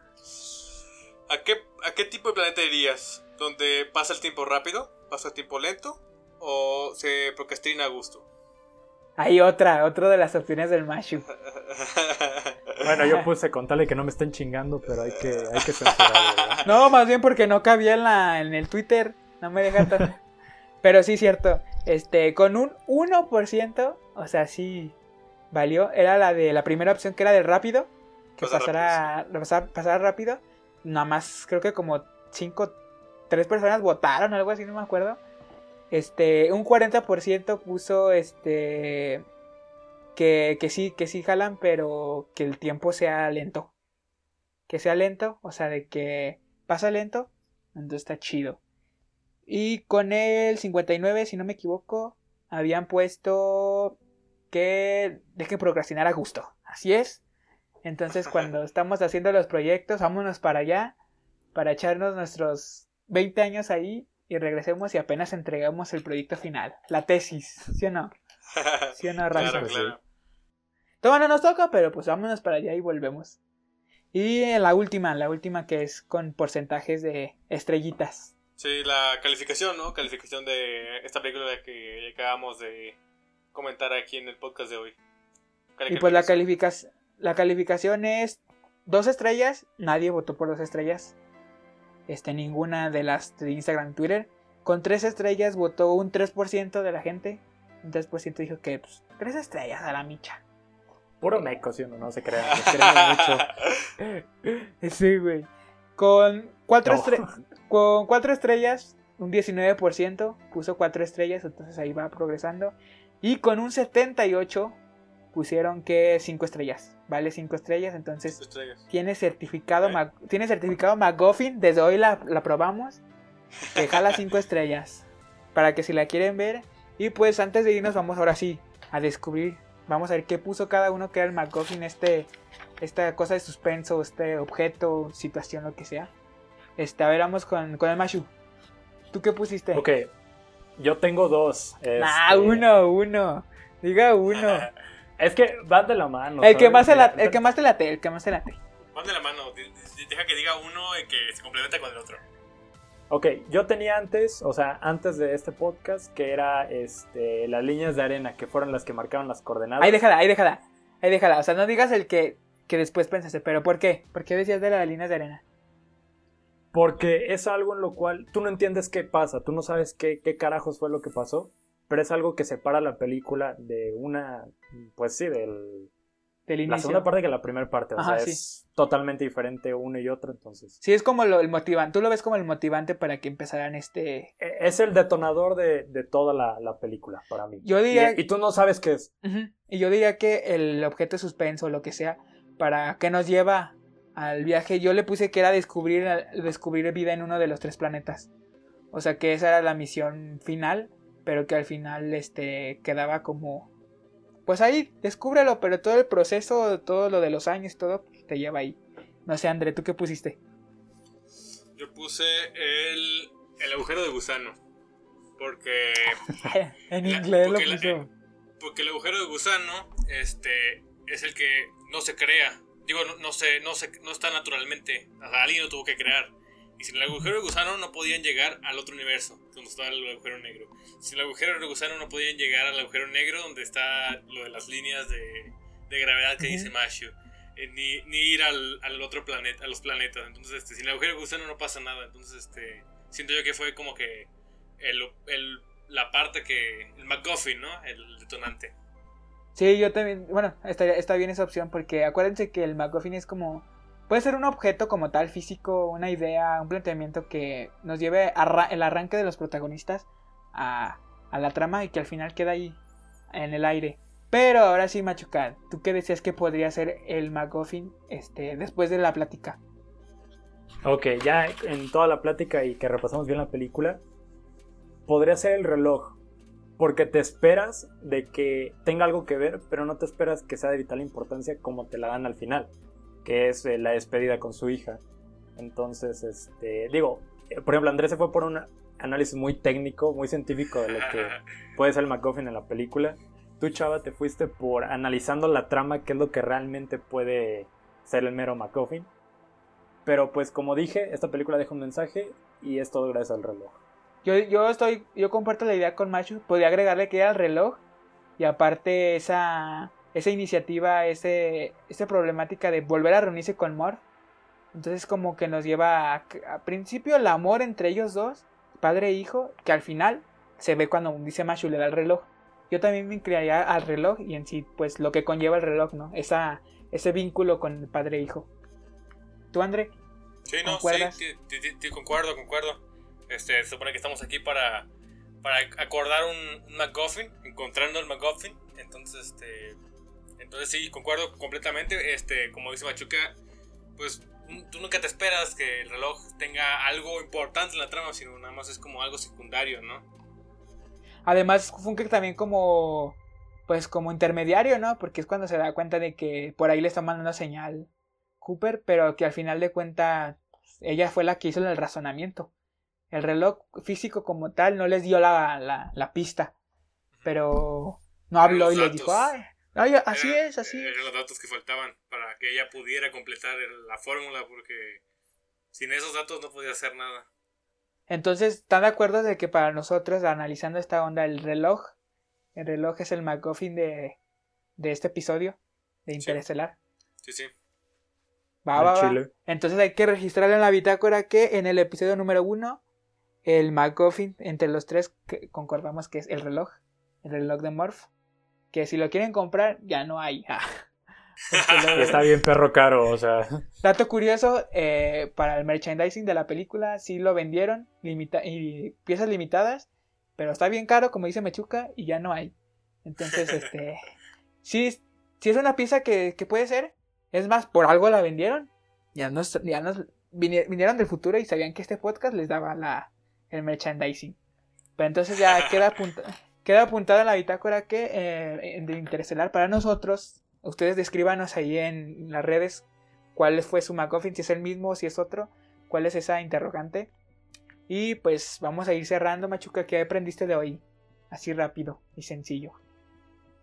¿A qué, ¿A qué tipo de planeta irías? ¿Donde pasa el tiempo rápido? ¿Pasa el tiempo lento? ¿O se procrastina a gusto? Hay otra, otro de las opciones del Mashu. Bueno, yo puse con tal de que no me estén chingando, pero hay que, hay que censurarlo, ¿verdad? No, más bien porque no cabía en, la, en el Twitter. No me deja tan... Pero sí, cierto. Este, con un 1%, o sea, sí valió. Era la de la primera opción que era del rápido. Que Pasar pasara, pasar, pasara rápido. Nada más, creo que como 5, 3 personas votaron, algo así, no me acuerdo. Este, un 40% puso este. Que, que sí, que sí jalan, pero que el tiempo sea lento. Que sea lento, o sea, de que pasa lento, entonces está chido. Y con el 59, si no me equivoco, habían puesto que dejen procrastinar a gusto. Así es. Entonces, cuando estamos haciendo los proyectos, vámonos para allá, para echarnos nuestros 20 años ahí y regresemos y apenas entregamos el proyecto final, la tesis, ¿sí o no? ¿Sí o no, Ranzo? claro, claro. Todavía no nos toca, pero pues vámonos para allá y volvemos. Y la última, la última que es con porcentajes de estrellitas. Sí, la calificación, ¿no? Calificación de esta película que acabamos de comentar aquí en el podcast de hoy. Y pues la, calificación la calificación es dos estrellas. Nadie votó por dos estrellas. Este, ninguna de las de Instagram y Twitter. Con tres estrellas votó un 3% de la gente. Un 3% dijo que, pues, tres estrellas a la micha. Puro meco, ¿sí o no? Se mucho. Sí, güey. Con cuatro, No. estre- con cuatro estrellas, un 19% puso cuatro estrellas, entonces ahí va progresando. Y con un 78 pusieron que cinco estrellas. Vale cinco estrellas, entonces Estrellas. tiene certificado, tiene certificado McGuffin. Desde hoy la, la probamos. Que jala cinco estrellas. Para que si la quieren ver. Y pues antes de irnos, vamos ahora sí a descubrir. Vamos a ver qué puso cada uno que era el McGuffin. Este, esta cosa de suspenso, este objeto, situación, lo que sea. Este, a ver, vamos con, con el Mashu. ¿Tú qué pusiste? Ok, yo tengo dos. Ah, este, uno, uno. Diga uno. Es que van de la mano. el, que más la, el que más te late, el que más te late. Pon de la mano, deja que diga uno y que se complementa con el otro. Ok, yo tenía antes, o sea, antes de este podcast, que era este, las líneas de arena, que fueron las que marcaron las coordenadas. Ahí déjala, ahí déjala. Ahí déjala. O sea, no digas el que, que después pensaste. ¿Pero por qué? ¿Por qué decías de las líneas de arena? Porque es algo en lo cual tú no entiendes qué pasa, tú no sabes qué, qué carajos fue lo que pasó, pero es algo que separa la película de una, pues sí, del, Del la segunda parte que la primera parte, o Ajá, sea, sí. es totalmente diferente uno y otro, entonces. Sí, es como lo, el motivante. Tú lo ves como el motivante para que empezaran este. e- Es el detonador de, de toda la, la película para mí. Yo diría- Y, y tú no sabes qué es. Ujú. Y yo diría que el objeto de suspenso, lo que sea, para que nos lleva al viaje, yo le puse que era descubrir, descubrir vida en uno de los tres planetas. O sea que esa era la misión final, pero que al final este quedaba como pues ahí, descúbrelo, pero todo el proceso, todo lo de los años, todo te lleva ahí. No sé, André, ¿tú qué pusiste? Yo puse el, el agujero de gusano. Porque, en La- inglés lo porque la- puso. porque el agujero de gusano este, es el que no se crea. Digo, no, no, se, no, se, no está naturalmente. O sea, alguien lo tuvo que crear. Y sin el agujero de gusano no podían llegar al otro universo, donde estaba el agujero negro. Sin el agujero de gusano no podían llegar al agujero negro, donde está lo de las líneas de, de gravedad que dice Mashu. Eh, ni, ni ir al, al otro planeta, a los planetas. Entonces, este, sin el agujero de gusano no pasa nada. Entonces, este, siento yo que fue como que el, el- la parte que. El MacGuffin, ¿no? El detonante. Sí, yo también, bueno, está, está bien esa opción porque acuérdense que el MacGuffin es como, puede ser un objeto como tal físico, una idea, un planteamiento que nos lleve arra- el arranque de los protagonistas a, a la trama y que al final queda ahí en el aire. Pero ahora sí, Machuca, ¿tú qué decías que podría ser el MacGuffin este, después de la plática? Ok, ya en toda la plática y que repasamos bien la película, podría ser el reloj. Porque te esperas de que tenga algo que ver, pero no te esperas que sea de vital importancia como te la dan al final, que es eh, la despedida con su hija. Entonces, este, digo, eh, por ejemplo, Andrés se fue por un análisis muy técnico, muy científico de lo que puede ser el MacGuffin en la película. Tú, chava, te fuiste por analizando la trama, qué es lo que realmente puede ser el mero MacGuffin. Pero pues como dije, esta película deja un mensaje y es todo gracias al reloj. Yo, yo estoy, yo comparto la idea con Machu, podría agregarle que era el reloj y aparte esa, esa iniciativa, ese, esa problemática de volver a reunirse con Morph. Entonces como que nos lleva a, a principio el amor entre ellos dos, padre e hijo, que al final se ve cuando dice Machu le da el reloj. Yo también me inclinaría al reloj y en sí pues lo que conlleva el reloj, ¿no? Esa, ese vínculo con el padre e hijo. ¿Tú, André? Sí, no, sí, ti- ti- ti- concuerdo, concuerdo. Este, se supone que estamos aquí para, para acordar un, un MacGuffin, encontrando el MacGuffin. Entonces, este, entonces sí, concuerdo completamente. Este, como dice Machuca, pues n- tú nunca te esperas que el reloj tenga algo importante en la trama, sino nada más es como algo secundario, ¿no? Además, funge también como. Pues como intermediario, ¿no? Porque es cuando se da cuenta de que por ahí le está mandando señal Cooper, pero que al final de cuentas ella fue la que hizo el razonamiento. El reloj físico como tal no les dio la, la, la pista, pero no habló y les dijo, ay, ay, así Era- es, así es. Eran los datos que faltaban para que ella pudiera completar la fórmula, porque sin esos datos no podía hacer nada. Entonces, ¿están de acuerdo de que para nosotros, analizando esta onda, el reloj, el reloj es el MacGuffin de, de este episodio de Interestelar? Sí, sí. Va, va. Entonces hay que registrar en la bitácora que en el episodio número uno, el MacGuffin, entre los tres, que concordamos que es el reloj, el reloj de Morph, que si lo quieren comprar, ya no hay. Ah. Está bien perro caro, o sea. Dato curioso, eh, para el merchandising de la película sí lo vendieron, limita y piezas limitadas, pero está bien caro, como dice Mechuca, y ya no hay. Entonces, este, sí, sí es una pieza que, que puede ser, es más, por algo la vendieron, ya nos, ya nos vini- vinieron del futuro y sabían que este podcast les daba la, el merchandising. Pero entonces ya queda, apunta- queda apuntado en la bitácora que eh, de Interestelar para nosotros, ustedes descríbanos ahí en las redes cuál fue su MacGuffin, si es el mismo, si es otro, cuál es esa interrogante. Y pues vamos a ir cerrando, Machuca, ¿qué aprendiste de hoy? Así rápido y sencillo.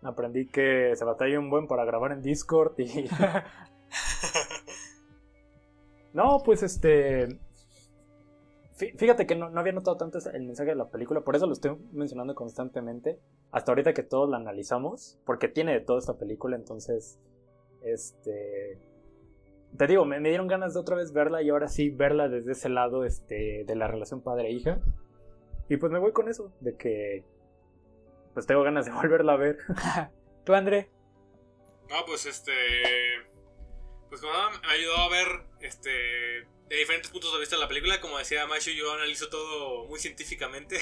Aprendí que se batalla un buen para grabar en Discord y. no, pues este. Fí- Fíjate que no, no había notado tanto el mensaje de la película, por eso lo estoy mencionando constantemente. Hasta ahorita que todos la analizamos, porque tiene de toda esta película, entonces. Este. Te digo, me, me dieron ganas de otra vez verla y ahora sí verla desde ese lado este, de la relación padre-hija. Y pues me voy con eso, de que. Pues tengo ganas de volverla a ver. ¿Tú, André? No, pues este. Pues como me ayudó a ver este. De diferentes puntos de vista la película. Como decía Macho, yo analizo todo muy científicamente.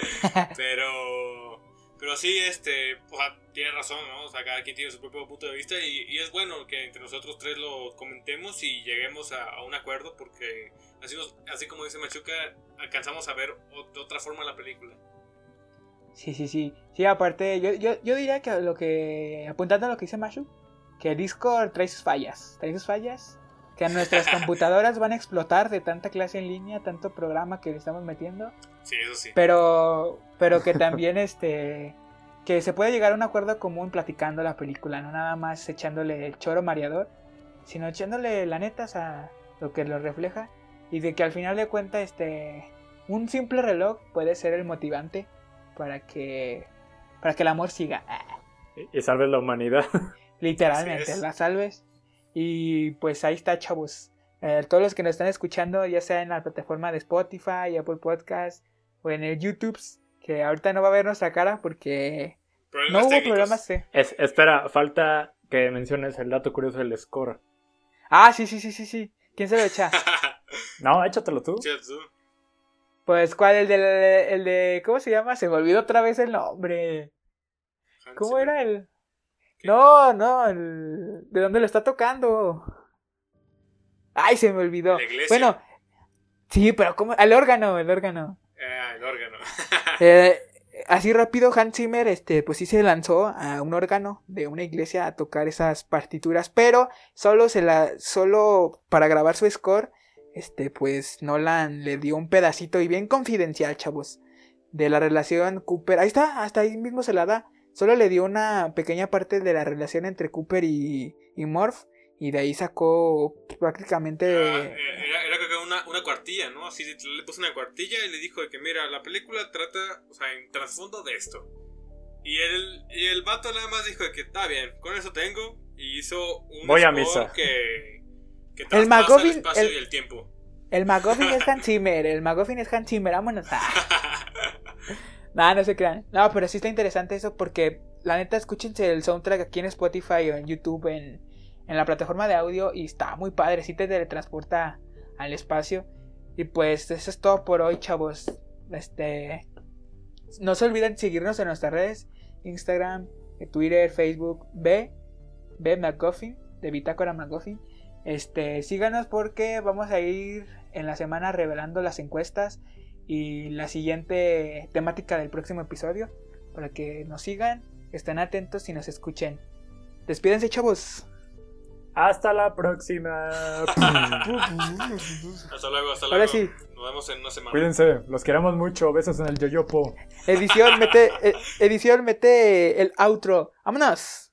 pero. Pero sí, este. Tiene razón, ¿no? O sea, cada quien tiene su propio punto de vista. Y, es bueno que entre nosotros tres lo comentemos y lleguemos a, un acuerdo. Porque así, así como dice Machuca, alcanzamos a ver ot- otra forma la película. Sí, sí, sí. Sí, aparte, yo, yo, yo diría que lo que. Apuntando a lo que dice Mashu, que Discord trae sus fallas. Trae sus fallas. Que nuestras computadoras van a explotar de tanta clase en línea, tanto programa que le estamos metiendo. Sí, eso sí. Pero, pero que también este. Que se puede llegar a un acuerdo común platicando la película, no nada más echándole el choro mareador, sino echándole la neta a lo que lo refleja. Y de que al final de cuentas, este. Un simple reloj puede ser el motivante para que. Para que el amor siga. Y salves la humanidad. Literalmente, la salves. Y pues ahí está, chavos. Eh, todos los que nos están escuchando, ya sea en la plataforma de Spotify, Apple Podcast o en el YouTube, que ahorita no va a ver nuestra cara porque Problemas no hubo técnicos. problemas. Es- espera, falta que menciones el dato curioso del score. Ah, sí, sí, sí, sí, sí. ¿Quién se lo echa? No, échatelo tú. Sí, tú. Pues, ¿cuál? El de, el de. ¿Cómo se llama? Se me olvidó otra vez el nombre. ¿Cómo era el.? No, no, el. ¿De dónde lo está tocando? Ay, se me olvidó. La iglesia. Bueno, sí, pero ¿cómo? El órgano, el órgano. Ah, el órgano. Eh, así rápido, Hans Zimmer, este, pues sí se lanzó a un órgano de una iglesia a tocar esas partituras, pero solo se la, solo para grabar su score, este, pues Nolan le dio un pedacito y bien confidencial, chavos, de la relación Cooper. Ahí está, hasta ahí mismo se la da. Solo le dio una pequeña parte de la relación entre Cooper y, y Morph. Y de ahí sacó prácticamente. Ah, eh, Era, era que una, una cuartilla, ¿no? Así le puso una cuartilla y le dijo de que mira, la película trata, o sea, en trasfondo de esto. Y el, y el vato nada más dijo de que está bien, con eso tengo. Y hizo un Voy a misa. que, que El McGuffin- el espacio el- y el tiempo. El McGuffin es Hans Zimmer. El McGuffin es Hans Zimmer. Vámonos. Nah, no se crean. No, pero sí está interesante eso porque la neta escúchense el soundtrack aquí en Spotify o en YouTube, en, en la plataforma de audio y está muy padre, sí te teletransporta al espacio. Y pues eso es todo por hoy, chavos. Este no se olviden seguirnos en nuestras redes, Instagram, Twitter, Facebook, B, B McGuffin, de Bitácora McGuffin. Este, síganos porque vamos a ir en la semana revelando las encuestas y la siguiente temática del próximo episodio para que nos sigan, estén atentos y nos escuchen. Despídense, chavos. Hasta la próxima. Hasta luego, hasta luego. Ahora sí. Nos vemos en una semana. Cuídense, los queremos mucho. Besos en el yoyopo. Edición, mete, eh, edición, mete el outro. ¡Vámonos!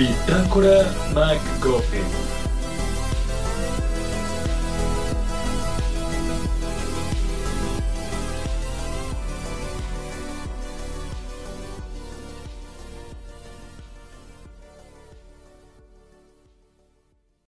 ビタンコラマーク・ゴーフィン